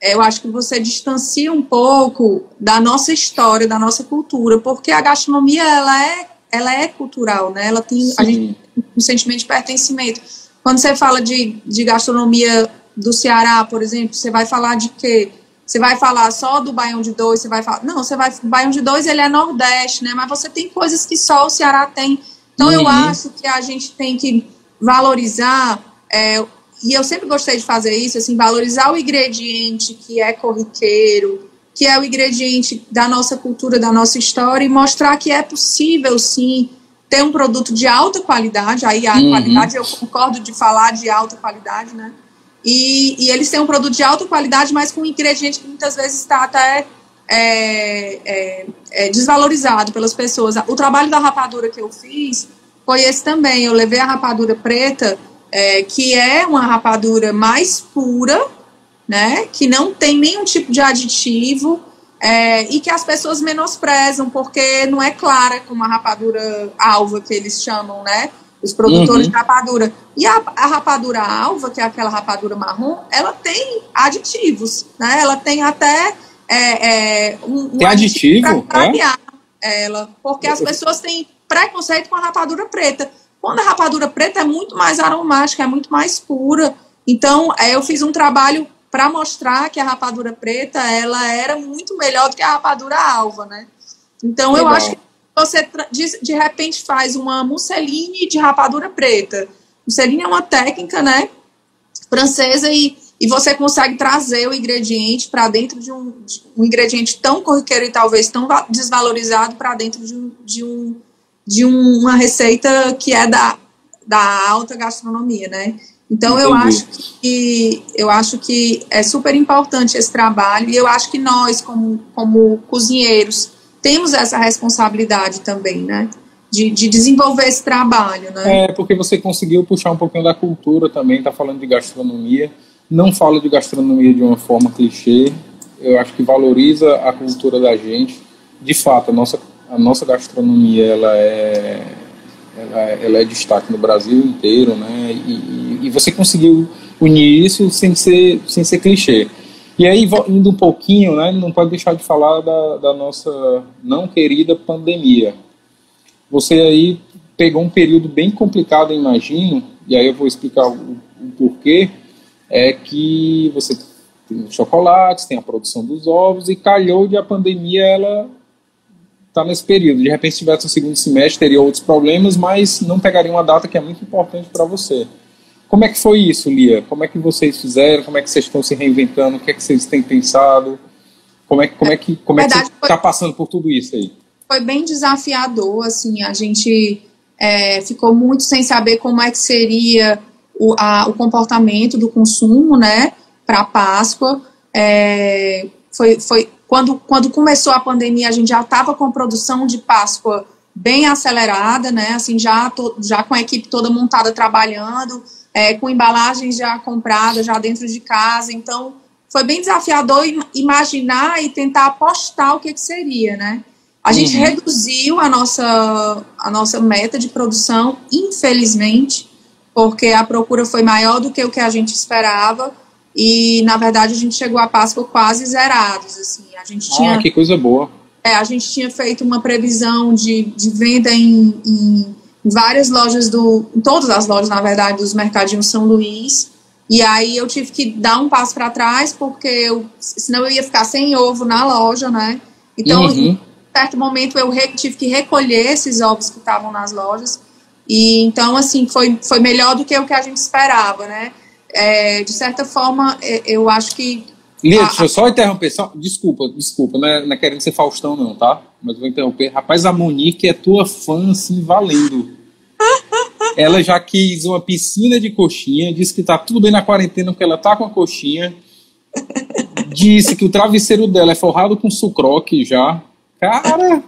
eu acho que você distancia um pouco da nossa história, da nossa cultura, porque a gastronomia ela é ela é cultural, né? Ela tem a gente, um sentimento de pertencimento. Quando você fala de, de gastronomia do Ceará, por exemplo, você vai falar de quê? Você vai falar só do Baião de Dois, você vai falar. Não, você vai. O Baião de Dois ele é Nordeste, né? Mas você tem coisas que só o Ceará tem. Então uhum. eu acho que a gente tem que valorizar é, e eu sempre gostei de fazer isso, assim, valorizar o ingrediente que é corriqueiro, que é o ingrediente da nossa cultura, da nossa história, e mostrar que é possível, sim, ter um produto de alta qualidade, aí a uhum. qualidade, eu concordo de falar de alta qualidade, né? E, e, eles têm um produto de alta qualidade, mas com um ingrediente que muitas vezes está até é, é, é, desvalorizado pelas pessoas. O trabalho da rapadura que eu fiz foi esse também. Eu levei a rapadura preta é, que é uma rapadura mais pura, né, que não tem nenhum tipo de aditivo é, e que as pessoas menosprezam porque não é clara como a rapadura alva que eles chamam, né, os produtores uhum. de rapadura. E a, a, rapadura alva, que é aquela rapadura marrom, ela tem aditivos, né, ela tem até é, é um, tem um aditivo, para é? ela, porque as pessoas têm preconceito com a rapadura preta. Quando a rapadura preta é muito mais aromática, é muito mais pura. Então, é, eu fiz um trabalho para mostrar que a rapadura preta ela era muito melhor do que a rapadura alva, né? Então, eu acho que você de, de repente faz uma musseline de rapadura preta. Musseline é uma técnica, né, francesa e, e você consegue trazer o ingrediente para dentro de um, de um, ingrediente tão corriqueiro e talvez tão desvalorizado para dentro de um, de um de um, uma receita que é da, da alta gastronomia, né? Então Entendi. eu acho que eu acho que é super importante esse trabalho e eu acho que nós como, como cozinheiros temos essa responsabilidade também, né? De, de desenvolver esse trabalho, né? É porque você conseguiu puxar um pouquinho da cultura também, tá falando de gastronomia, não fala de gastronomia de uma forma clichê. Eu acho que valoriza a cultura da gente. De fato, a nossa a nossa gastronomia ela é, ela, ela é destaque no Brasil inteiro, né? E, e, você conseguiu unir isso sem ser, sem ser clichê. E aí, indo um pouquinho, né, não pode deixar de falar da, da nossa não querida pandemia. Você aí pegou um período bem complicado, imagino, e aí eu vou explicar o, o porquê, é que você chocolates, tem a produção dos ovos, e calhou de a pandemia ela está nesse período. De repente, se tivesse um segundo semestre, teria outros problemas, mas não pegaria uma data que é muito importante para você. Como é que foi isso, Lia? Como é que vocês fizeram? Como é que vocês estão se reinventando? O que é que vocês têm pensado? Como é, como é que, como é que você está passando por tudo isso aí? Foi bem desafiador, assim, a gente é, ficou muito sem saber como é que seria o, a, o comportamento do consumo, né, para a Páscoa. É, foi, foi quando, quando começou a pandemia, a gente já estava com produção de Páscoa bem acelerada, né, assim, já, to, já com a equipe toda montada trabalhando, é, com embalagens já compradas, já dentro de casa, então foi bem desafiador imaginar e tentar apostar o que, que seria, né. A gente uhum. reduziu a nossa, a nossa meta de produção, infelizmente, porque a procura foi maior do que o que a gente esperava e, na verdade, a gente chegou a Páscoa quase zerados, assim, a gente ah, tinha... que coisa boa. É, a gente tinha feito uma previsão de, de venda em, em várias lojas do... todas as lojas, na verdade, dos mercadinhos São Luís, e aí eu tive que dar um passo para trás, porque eu, senão eu ia ficar sem ovo na loja, né? Então, uhum. em certo momento, eu tive que recolher esses ovos que estavam nas lojas, e então, assim, foi, foi melhor do que o que a gente esperava, né? É, de certa forma, é, eu acho que. Lia, deixa eu só interromper. Só, desculpa, desculpa, não é, não é querendo ser Faustão, não, tá? Mas vou interromper. Rapaz, a Monique é tua fã, assim, valendo. ela já quis uma piscina de coxinha, disse que tá tudo bem na quarentena porque ela tá com a coxinha. disse que o travesseiro dela é forrado com sucroque já. Cara,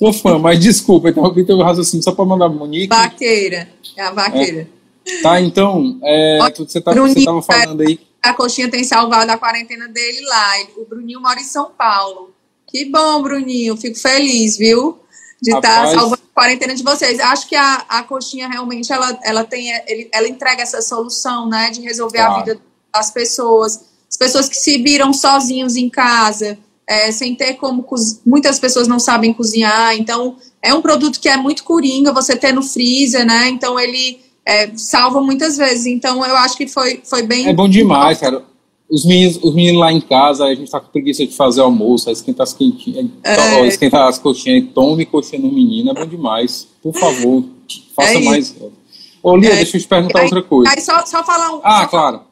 Sou fã, mas desculpa, interrompi teu raciocínio só para mandar Monique. Vaqueira, é a vaqueira. É. Tá, então, é, você estava falando aí. A coxinha tem salvado a quarentena dele lá. O Bruninho mora em São Paulo. Que bom, Bruninho, fico feliz, viu? De estar tá salvando a quarentena de vocês. Acho que a, a coxinha realmente ela, ela tem, ela entrega essa solução, né, de resolver tá. a vida das pessoas. As pessoas que se viram sozinhos em casa, é, sem ter como. Muitas pessoas não sabem cozinhar, então é um produto que é muito coringa você ter no freezer, né? Então ele é, salva muitas vezes. Então eu acho que foi, foi bem. É bom demais, cara. Os meninos, os meninos lá em casa, a gente tá com preguiça de fazer almoço, aí esquenta as quentinhas, é. esquenta as coxinhas e tome coxinha no menino, é bom demais. Por favor, faça é mais. Ô, Lia, é. deixa eu te perguntar aí, outra coisa. Aí só, só falar um. Ah, claro.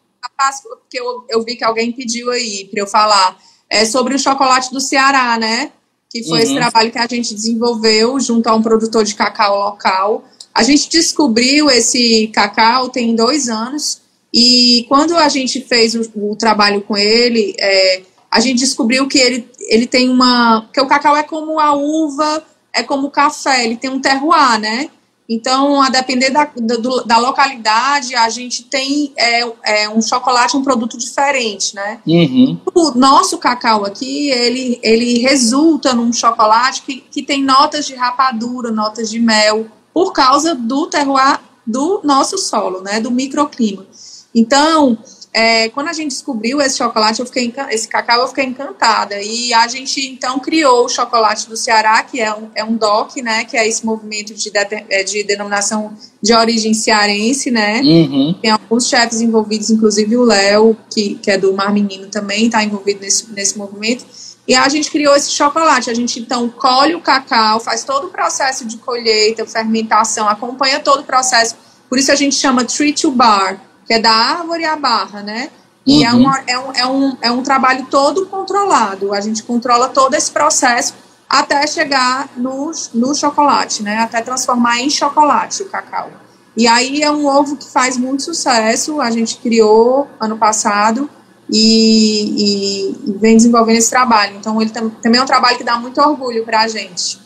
Porque eu, eu vi que alguém pediu aí para eu falar é sobre o chocolate do Ceará, né? Que foi uhum. esse trabalho que a gente desenvolveu junto a um produtor de cacau local. A gente descobriu esse cacau tem dois anos e quando a gente fez o, o trabalho com ele, é, a gente descobriu que ele, ele tem uma. que o cacau é como a uva, é como o café, ele tem um terroir, né? Então, a depender da, da, da localidade, a gente tem é, é, um chocolate, um produto diferente, né? Uhum. O nosso cacau aqui, ele, ele resulta num chocolate que, que tem notas de rapadura, notas de mel, por causa do terroir do nosso solo, né? Do microclima. Então, é, quando a gente descobriu esse chocolate, eu fiquei esse cacau, eu fiquei encantada. E a gente então criou o chocolate do Ceará, que é um, é um DOC, né? Que é esse movimento de, de, é, de denominação de origem cearense, né? Uhum. Tem alguns chefes envolvidos, inclusive o Léo, que, que é do Mar Menino também, está envolvido nesse, nesse movimento. E a gente criou esse chocolate. A gente então colhe o cacau, faz todo o processo de colheita, fermentação, acompanha todo o processo. Por isso a gente chama tree to bar que é da árvore à barra, né? E é uhum. é, uma, é, um, é, um, é um trabalho todo controlado. A gente controla todo esse processo até chegar no, no chocolate, né? Até transformar em chocolate o cacau. E aí é um ovo que faz muito sucesso. A gente criou ano passado e, e, vem desenvolvendo esse trabalho. Então ele tam, também é um trabalho que dá muito orgulho para a gente.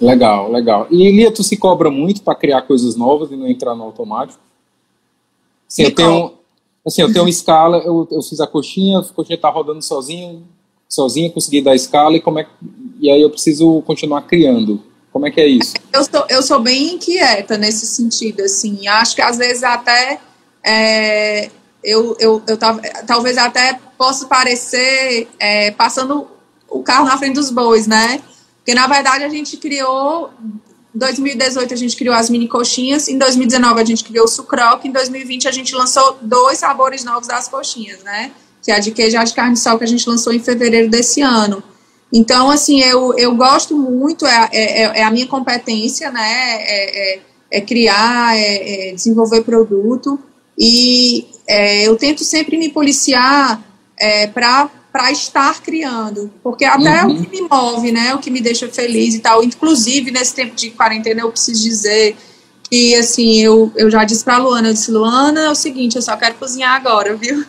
Legal, legal. E Lia, tu se cobra muito para criar coisas novas e não entrar no automático? Sim, eu tenho, assim, eu tenho uma escala, eu, eu fiz a coxinha, a coxinha tá rodando sozinho, sozinha, consegui dar a escala e como é e aí eu preciso continuar criando. Como é que é isso? Eu sou, eu sou bem inquieta nesse sentido, assim. Acho que às vezes até é, eu, eu, eu talvez até possa parecer é, passando o carro na frente dos bois, né? Porque na verdade a gente criou 2018 a gente criou as mini coxinhas, em 2019 a gente criou o sucroque, em 2020 a gente lançou dois sabores novos das coxinhas, né? que é a de queijo de carne de sol que a gente lançou em fevereiro desse ano. Então, assim, eu, eu gosto muito, é, é, é a minha competência, né? É, é, é criar, é, é, desenvolver produto. E eu tento sempre me policiar para para estar criando, porque até uhum. é o que me move, né, o que me deixa feliz e tal. Inclusive, nesse tempo de quarentena, eu preciso dizer que, assim, eu, eu já disse pra Luana, eu disse, Luana, é o seguinte, eu só quero cozinhar agora, viu?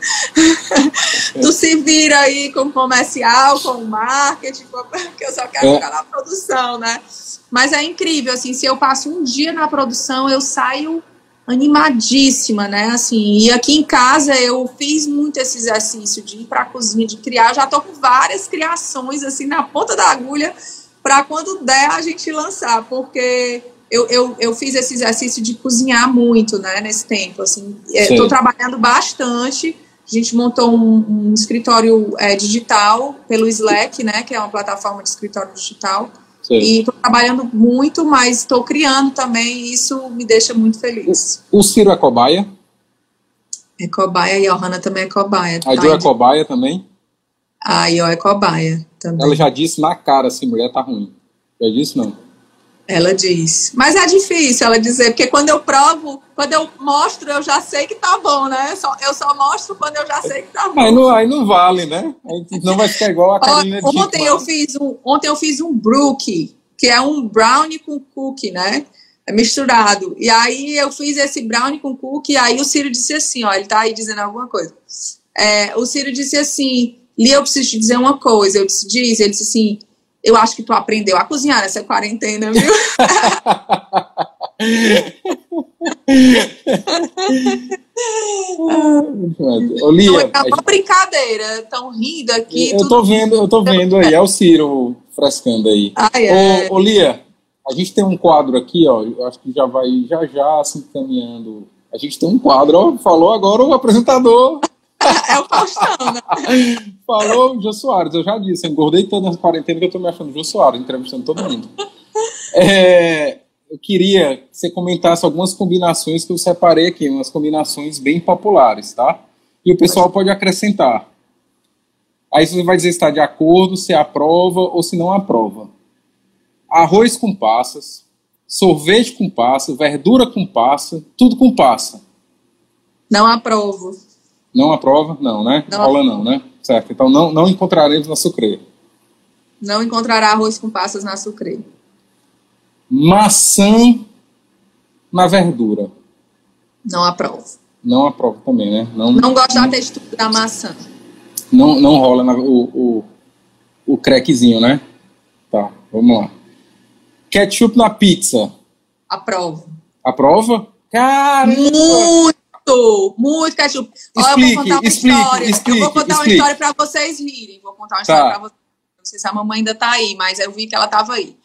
tu se vira aí com o comercial, com o marketing, porque eu só quero é. ficar na produção, né? Mas é incrível, assim, se eu passo um dia na produção, eu saio animadíssima, né? Assim, e aqui em casa eu fiz muito esse exercício de ir para a cozinha, de criar. Já tô com várias criações assim na ponta da agulha para quando der a gente lançar, porque eu, eu, eu fiz esse exercício de cozinhar muito, né? Nesse tempo, assim, estou é, trabalhando bastante. A gente montou um, um escritório é, digital pelo Slack, né? Que é uma plataforma de escritório digital Sim. E estou trabalhando muito, mas estou criando também e isso me deixa muito feliz. O Ciro é cobaia? É cobaia e a Johanna também é cobaia. A Jo é cobaia também? A Iô é cobaia também. Ela já disse na cara assim, mulher tá ruim. Já disse não? Ela diz. Mas é difícil ela dizer, porque quando eu provo, quando eu mostro, eu já sei que tá bom, né? Só, eu só mostro quando eu já sei que tá bom. Aí não, aí não vale, né? Não vai ficar igual a Carolina de ontem eu fiz um Ontem eu fiz um brookie, que é um brownie com cookie, né? É misturado. E aí eu fiz esse brownie com cookie, e aí o Ciro disse assim, ó, ele tá aí dizendo alguma coisa. É, o Ciro disse assim, Lia, eu preciso te dizer uma coisa. Eu disse, diz, ele disse assim eu acho que tu aprendeu a cozinhar nessa quarentena, viu? Lia, Não, é uma brincadeira, tão rindo aqui. Eu tô vendo, eu tô vendo aí, é o Ciro frescando aí. É. ô, Lia, a gente tem um quadro aqui, ó, eu acho que já vai já já se encaminhando. A gente tem um quadro, ó, falou agora o apresentador. é o Faustão, né? Falou o Jô Soares, eu já disse, eu engordei toda essa quarentena que eu tô me achando Jô Soares, entrevistando todo mundo. É, eu queria que você comentasse algumas combinações que eu separei aqui, umas combinações bem populares, tá? E o pessoal pode acrescentar. Aí você vai dizer se está de acordo, se aprova ou se não aprova. Arroz com passas, sorvete com passa, verdura com passa, tudo com passa. Não aprovo. Não aprova? Não, né? Não Rola não, né? Certo. Então não, não encontraremos na sucreia. Não encontrará arroz com passas na sucreia. Maçã na verdura. Não aprovo. Não aprovo também, né? Não, não gosto da textura da maçã. Não, não rola na, o, o, o crequezinho, né? Tá, vamos lá. Ketchup na pizza. Aprovo. Aprova? Caramba! Muito! Muito, muito ketchup. Olha, eu vou contar uma explique, história. Explique, eu vou contar explique. uma história para vocês rirem. Vou contar uma história tá. para vocês. Não sei se a mamãe ainda tá aí, mas eu vi que ela tava aí.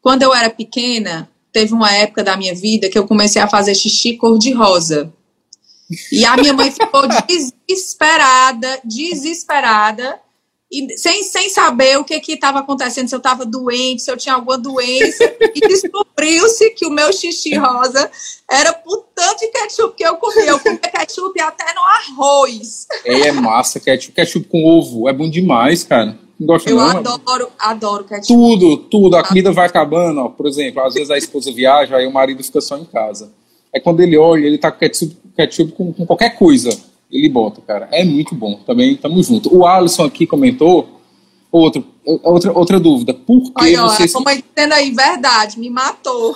Quando eu era pequena, teve uma época da minha vida que eu comecei a fazer xixi cor-de-rosa. E a minha mãe ficou desesperada, desesperada, e sem, sem saber o que estava acontecendo, se eu estava doente, se eu tinha alguma doença. e descobriu-se que o meu xixi rosa era por tanto de ketchup que eu comia. Eu comia ketchup até no arroz. É, é massa, ketchup, ketchup com ovo. É bom demais, cara. Não gosto eu não, adoro, adoro ketchup. Tudo, tudo. A comida vai acabando, ó. Por exemplo, às vezes a esposa viaja, aí o marido fica só em casa. É quando ele olha, ele tá com ketchup, ketchup com, com qualquer coisa ele bota, cara. É muito bom. Também estamos juntos. O Alisson aqui comentou. Outro, outra, outra dúvida. Por que Olha, você. Como dizendo aí, verdade, me matou.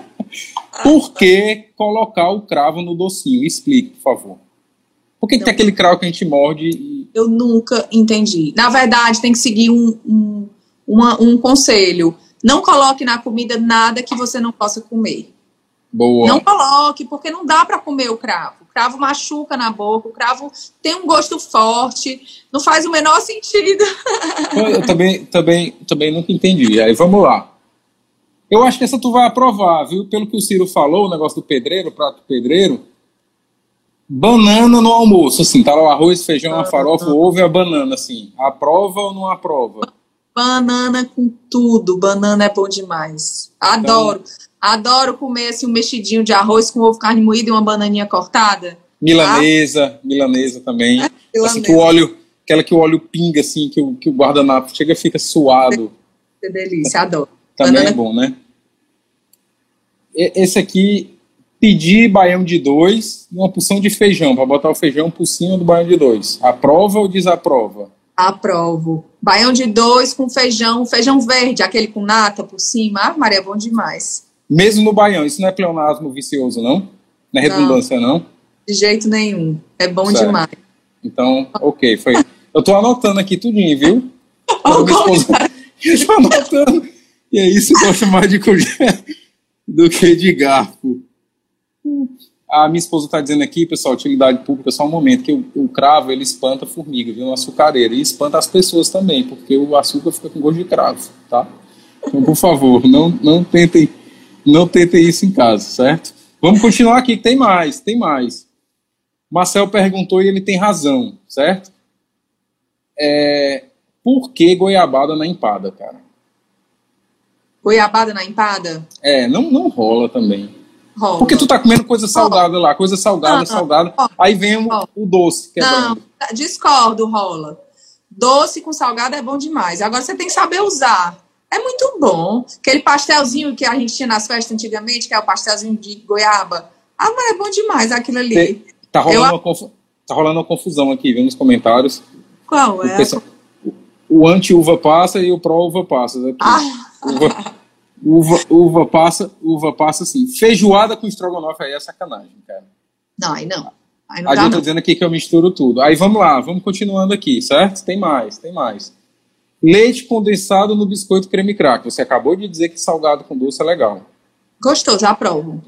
por que colocar o cravo no docinho? Explique, por favor. Por que, que tem aquele cravo que a gente morde? E... Eu nunca entendi. Na verdade, tem que seguir um, um, uma, um conselho. Não coloque na comida nada que você não possa comer. Boa. Não coloque, porque não dá para comer o cravo. Cravo machuca na boca, o cravo tem um gosto forte, não faz o menor sentido. Eu também, também, também nunca entendi. Aí vamos lá. Eu acho que essa tu vai aprovar, viu? Pelo que o Ciro falou, o negócio do pedreiro, o prato pedreiro. Banana no almoço, assim, tá lá o arroz, feijão, a farofa, o ovo e a banana, assim. Aprova ou não aprova? Banana com tudo, banana é bom demais. Adoro. Então, Adoro comer assim, um mexidinho de arroz com ovo, carne moída e uma bananinha cortada. Milanesa, milanesa também. É, milanesa. Assim que o óleo, aquela que o óleo pinga, assim, que o, que o guardanapo chega e fica suado. Que delícia, adoro. Também Banana... é bom, né? Esse aqui, pedir baião de dois e uma porção de feijão, para botar o feijão por cima do baião de dois. Aprova ou desaprova? Aprovo. Baião de dois com feijão, feijão verde, aquele com nata por cima. Ah, Maria, é bom demais. Mesmo no baião, isso não é pleonasmo vicioso, não? Não é redundância, não? não? De jeito nenhum. É bom certo. demais. Então, ok, foi. Eu tô anotando aqui tudinho, viu? Oh, eu tô anotando. E é isso, gosto mais de colher do que de garfo. A minha esposa está dizendo aqui, pessoal, utilidade pública, só um momento, que o, o cravo ele espanta a formiga, viu, no açucareiro, e espanta as pessoas também, porque o açúcar fica com gosto de cravo, tá? Então, por favor, não, não tentem não tentem isso em casa, certo? Vamos continuar aqui, tem mais, tem mais. Marcel perguntou e ele tem razão, certo? É, por que goiabada na empada, cara? Goiabada na empada? É, não, não rola também. Rola. Porque tu tá comendo coisa salgada rola. lá, coisa salgada, não, salgada. Rola. Aí vem o, o doce. não, discordo, rola. Doce com salgado é bom demais. Agora você tem que saber usar. É muito bom. Aquele pastelzinho que a gente tinha nas festas antigamente, que é o pastelzinho de goiaba. Ah, mas é bom demais aquilo ali. Tá rolando, Eu... uma, confu... tá rolando uma confusão aqui, viu, nos comentários. Qual é? Pessoal... O anti-uva passa e o pró-uva passa. Aqui. Ah. Uva, uva, uva passa, uva passa assim. Feijoada com estrogonofe aí é sacanagem, cara. Não, aí não. Aí não a gente tá dizendo aqui que eu misturo tudo. Aí vamos lá, vamos continuando aqui, certo? Tem mais, tem mais. Leite condensado no biscoito creme crack. Você acabou de dizer que salgado com doce é legal. Gostoso, aprovo.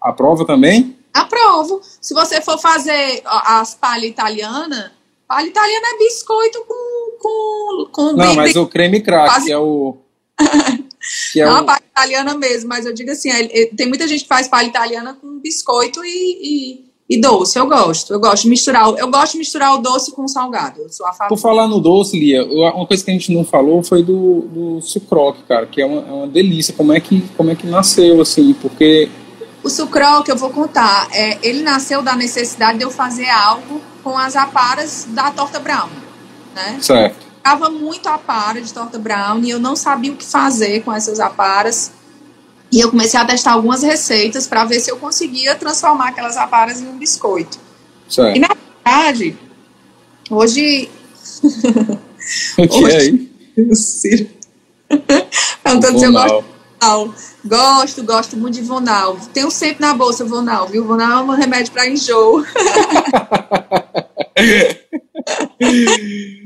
Aprova também? Aprovo. Se você for fazer as palha italiana, palha italiana é biscoito com. com, com Não, bem, mas o creme crack, quase... que é o. Que é Não, o... a palha italiana mesmo, mas eu digo assim, é, é, tem muita gente que faz palha italiana com biscoito e, e e doce, eu gosto. Eu gosto de misturar, eu gosto de misturar o doce com o salgado. Eu sou a favor. Por falar no doce, Lia, uma coisa que a gente não falou foi do, do sucroque, cara, que é uma, é uma delícia. Como é, que, como é que nasceu, assim? Porque. O sucroque, eu vou contar, é, ele nasceu da necessidade de eu fazer algo com as aparas da torta brown, né? Certo. Eu muito apara de torta brown e eu não sabia o que fazer com essas aparas e eu comecei a testar algumas receitas para ver se eu conseguia transformar aquelas aparas em um biscoito. Certo. E na verdade, hoje. O que hoje, é aí? Ciro. Perguntando se eu gosto. Gosto, gosto muito de Vonal. Tenho sempre na bolsa Vonal, viu? Vonal é um remédio para enjoo.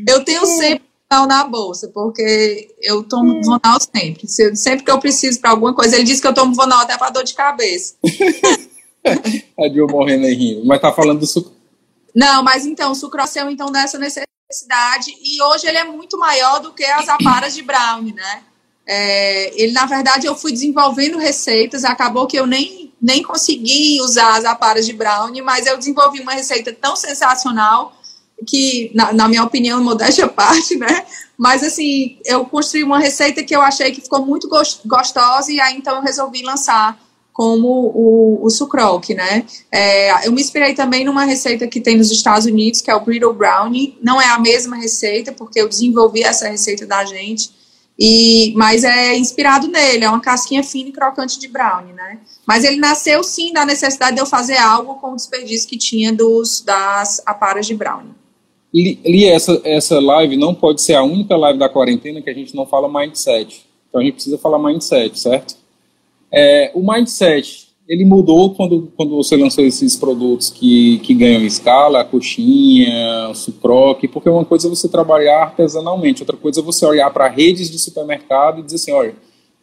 eu tenho sempre na bolsa, porque eu tomo hum. Vonal sempre. Sempre que eu preciso para alguma coisa, ele diz que eu tomo Vonal até para dor de cabeça. a Dil morrendo aí rindo. Mas tá falando do sucro. Não, mas então, o sucrocel, então, dessa necessidade, e hoje ele é muito maior do que as aparas de brownie, né? É, ele, na verdade, eu fui desenvolvendo receitas, acabou que eu nem, nem consegui usar as aparas de brownie, mas eu desenvolvi uma receita tão sensacional que, na, na, minha opinião, modéstia à parte, né? Mas, assim, eu construí uma receita que eu achei que ficou muito gostosa e aí, então, eu resolvi lançar como o, o né? É, eu me inspirei também numa receita que tem nos Estados Unidos, que é o Brittle Brownie. Não é a mesma receita, porque eu desenvolvi essa receita da gente, e, mas é inspirado nele, é uma casquinha fina e crocante de brownie, né? Mas ele nasceu, sim, da necessidade de eu fazer algo com o desperdício que tinha dos, das aparas de brownie. Li, essa, essa live não pode ser a única live da quarentena que a gente não fala mindset. Então a gente precisa falar mindset, certo? É, o mindset, ele mudou quando, quando você lançou esses produtos que, que ganham escala, a coxinha, o sucroque, porque uma coisa é você trabalhar artesanalmente, outra coisa é você olhar para redes de supermercado e dizer assim, olha,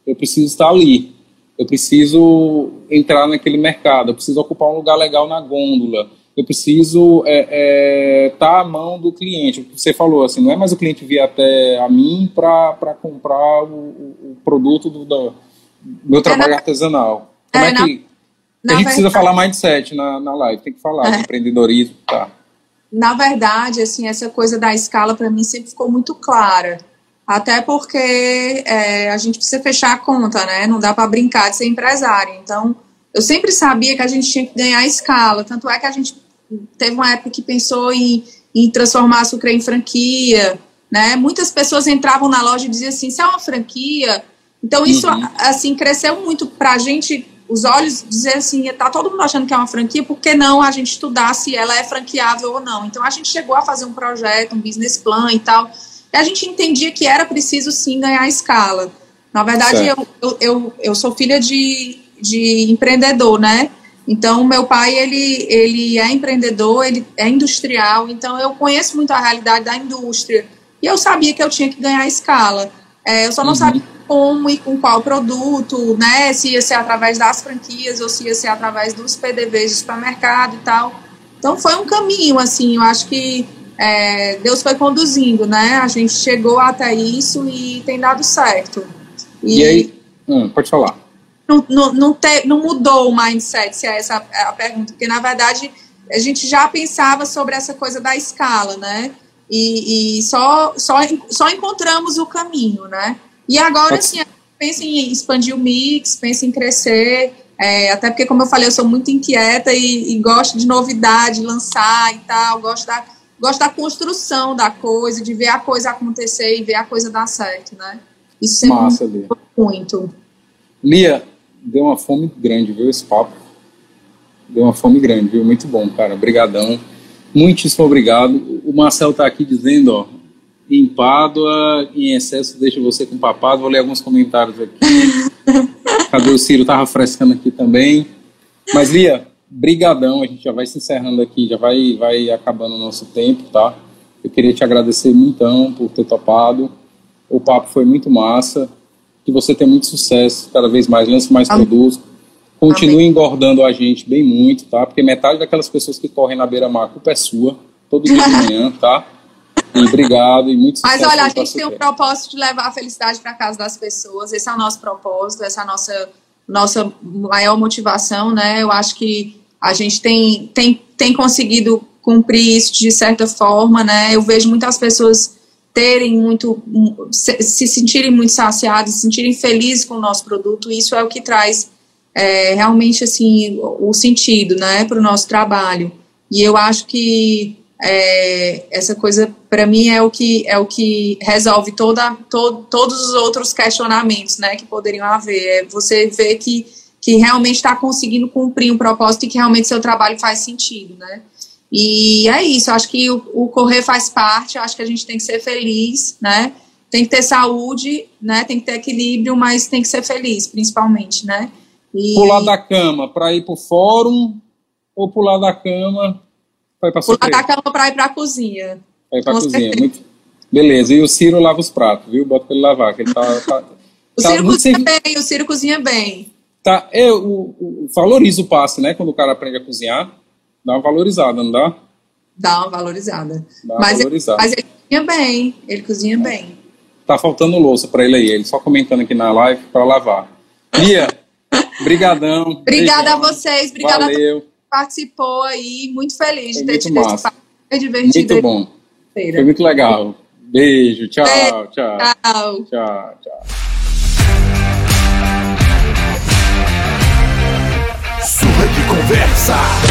eu preciso estar ali, eu preciso entrar naquele mercado, eu preciso ocupar um lugar legal na gôndola, eu preciso estar é, é, tá à mão do cliente. Você falou, assim, não é mais o cliente vir até a mim para comprar o, o, produto do, do meu trabalho é, artesanal. Como é, é que. A gente precisa falar mindset na, na live, tem que falar de é. empreendedorismo, tá? Na verdade, assim, essa coisa da escala para mim sempre ficou muito clara. Até porque é, a gente precisa fechar a conta, né? Não dá para brincar de ser empresário. Então, eu sempre sabia que a gente tinha que ganhar escala. Tanto é que a gente teve uma época que pensou em, em transformar a Sucre em franquia, né? Muitas pessoas entravam na loja e diziam assim, isso é uma franquia. Então isso, uhum. assim, cresceu muito para a gente, os olhos, dizer assim, tá todo mundo achando que é uma franquia, por que não a gente estudar se ela é franqueável ou não? Então a gente chegou a fazer um projeto, um business plan e tal, e a gente entendia que era preciso sim ganhar escala. Na verdade, eu, eu, eu, eu sou filha de, de empreendedor, né? Então, meu pai, ele, ele é empreendedor, ele é industrial, então eu conheço muito a realidade da indústria. E eu sabia que eu tinha que ganhar escala. É, eu só não uhum. sabia como e com qual produto, né? Se ia ser através das franquias ou se ia ser através dos PDVs do supermercado e tal. Então, foi um caminho, assim, eu acho que é, Deus foi conduzindo, né? A gente chegou até isso e tem dado certo. E, e aí, hum, pode falar não, não, não, te, não mudou o mindset, se é essa a pergunta, porque na verdade a gente já pensava sobre essa coisa da escala, né? E, e só, só, só encontramos o caminho, né? E agora, assim, pensa em expandir o mix, pensa em crescer, é, até porque, como eu falei, eu sou muito inquieta e, e, gosto de novidade, lançar e tal, gosto da, gosto da construção da coisa, de ver a coisa acontecer e ver a coisa dar certo, né? Isso sempre Massa, muito. Lia, deu uma fome grande, viu, esse papo. Deu uma fome grande, viu? Muito bom, cara. Obrigadão. Muitíssimo obrigado. O Marcel tá aqui dizendo, ó, em Pádua, em excesso, deixa você com papado. Vou ler alguns comentários aqui. Cadê o Ciro? Tava frescando aqui também. Mas, Lia, brigadão. A gente já vai se encerrando aqui, já vai, vai acabando o nosso tempo, tá? Eu queria te agradecer muito por ter topado. O papo foi muito massa que você tenha muito sucesso, cada vez mais, lance mais Amém. produtos, continue Amém. engordando a gente bem muito, tá? Porque metade daquelas pessoas que correm na beira-mar, a culpa é sua, todo dia de manhã, tá? E obrigado e muito sucesso. Mas olha, a gente tem o propósito de levar a felicidade para casa das pessoas, esse é o nosso propósito, essa é a nossa, nossa maior motivação, né? Eu acho que a gente tem, tem, tem conseguido cumprir isso de certa forma, né? Eu vejo muitas pessoas terem muito, se sentirem muito saciados, se sentirem felizes com o nosso produto, isso é o que traz é, realmente assim o sentido, né, para o nosso trabalho. E eu acho que é, essa coisa para mim é o que é o que resolve toda, to, todos os outros questionamentos, né, que poderiam haver. É você ver que que realmente está conseguindo cumprir um propósito e que realmente seu trabalho faz sentido, né? E é isso, acho que o, o correr faz parte, acho que a gente tem que ser feliz, né? Tem que ter saúde, né? Tem que ter equilíbrio, mas tem que ser feliz, principalmente, né? E... Pular da cama para ir para o fórum ou pular da cama para ir para Pular da cama para ir para a cozinha. Para ir para a cozinha, muito... Beleza, e o Ciro lava os pratos, viu? Bota para ele lavar, que ele tá... tá o tá Ciro cozinha bem, o Ciro cozinha bem. Tá, é, o, o, valoriza o passe, né? Quando o cara aprende a cozinhar Dá uma valorizada, não dá? Dá uma valorizada. Dá uma mas, valorizada. Ele, mas ele cozinha bem, ele cozinha é. bem. Tá faltando louça para ele aí, ele só comentando aqui na live para lavar. Lia, brigadão. Obrigada a vocês, obrigada Valeu. a todos que participou aí, muito feliz Foi de ter te massa. Divertido. Muito bom. Foi muito legal. Beijo, tchau, Beijo, tchau. Tchau, tchau. tchau. Surra de conversa.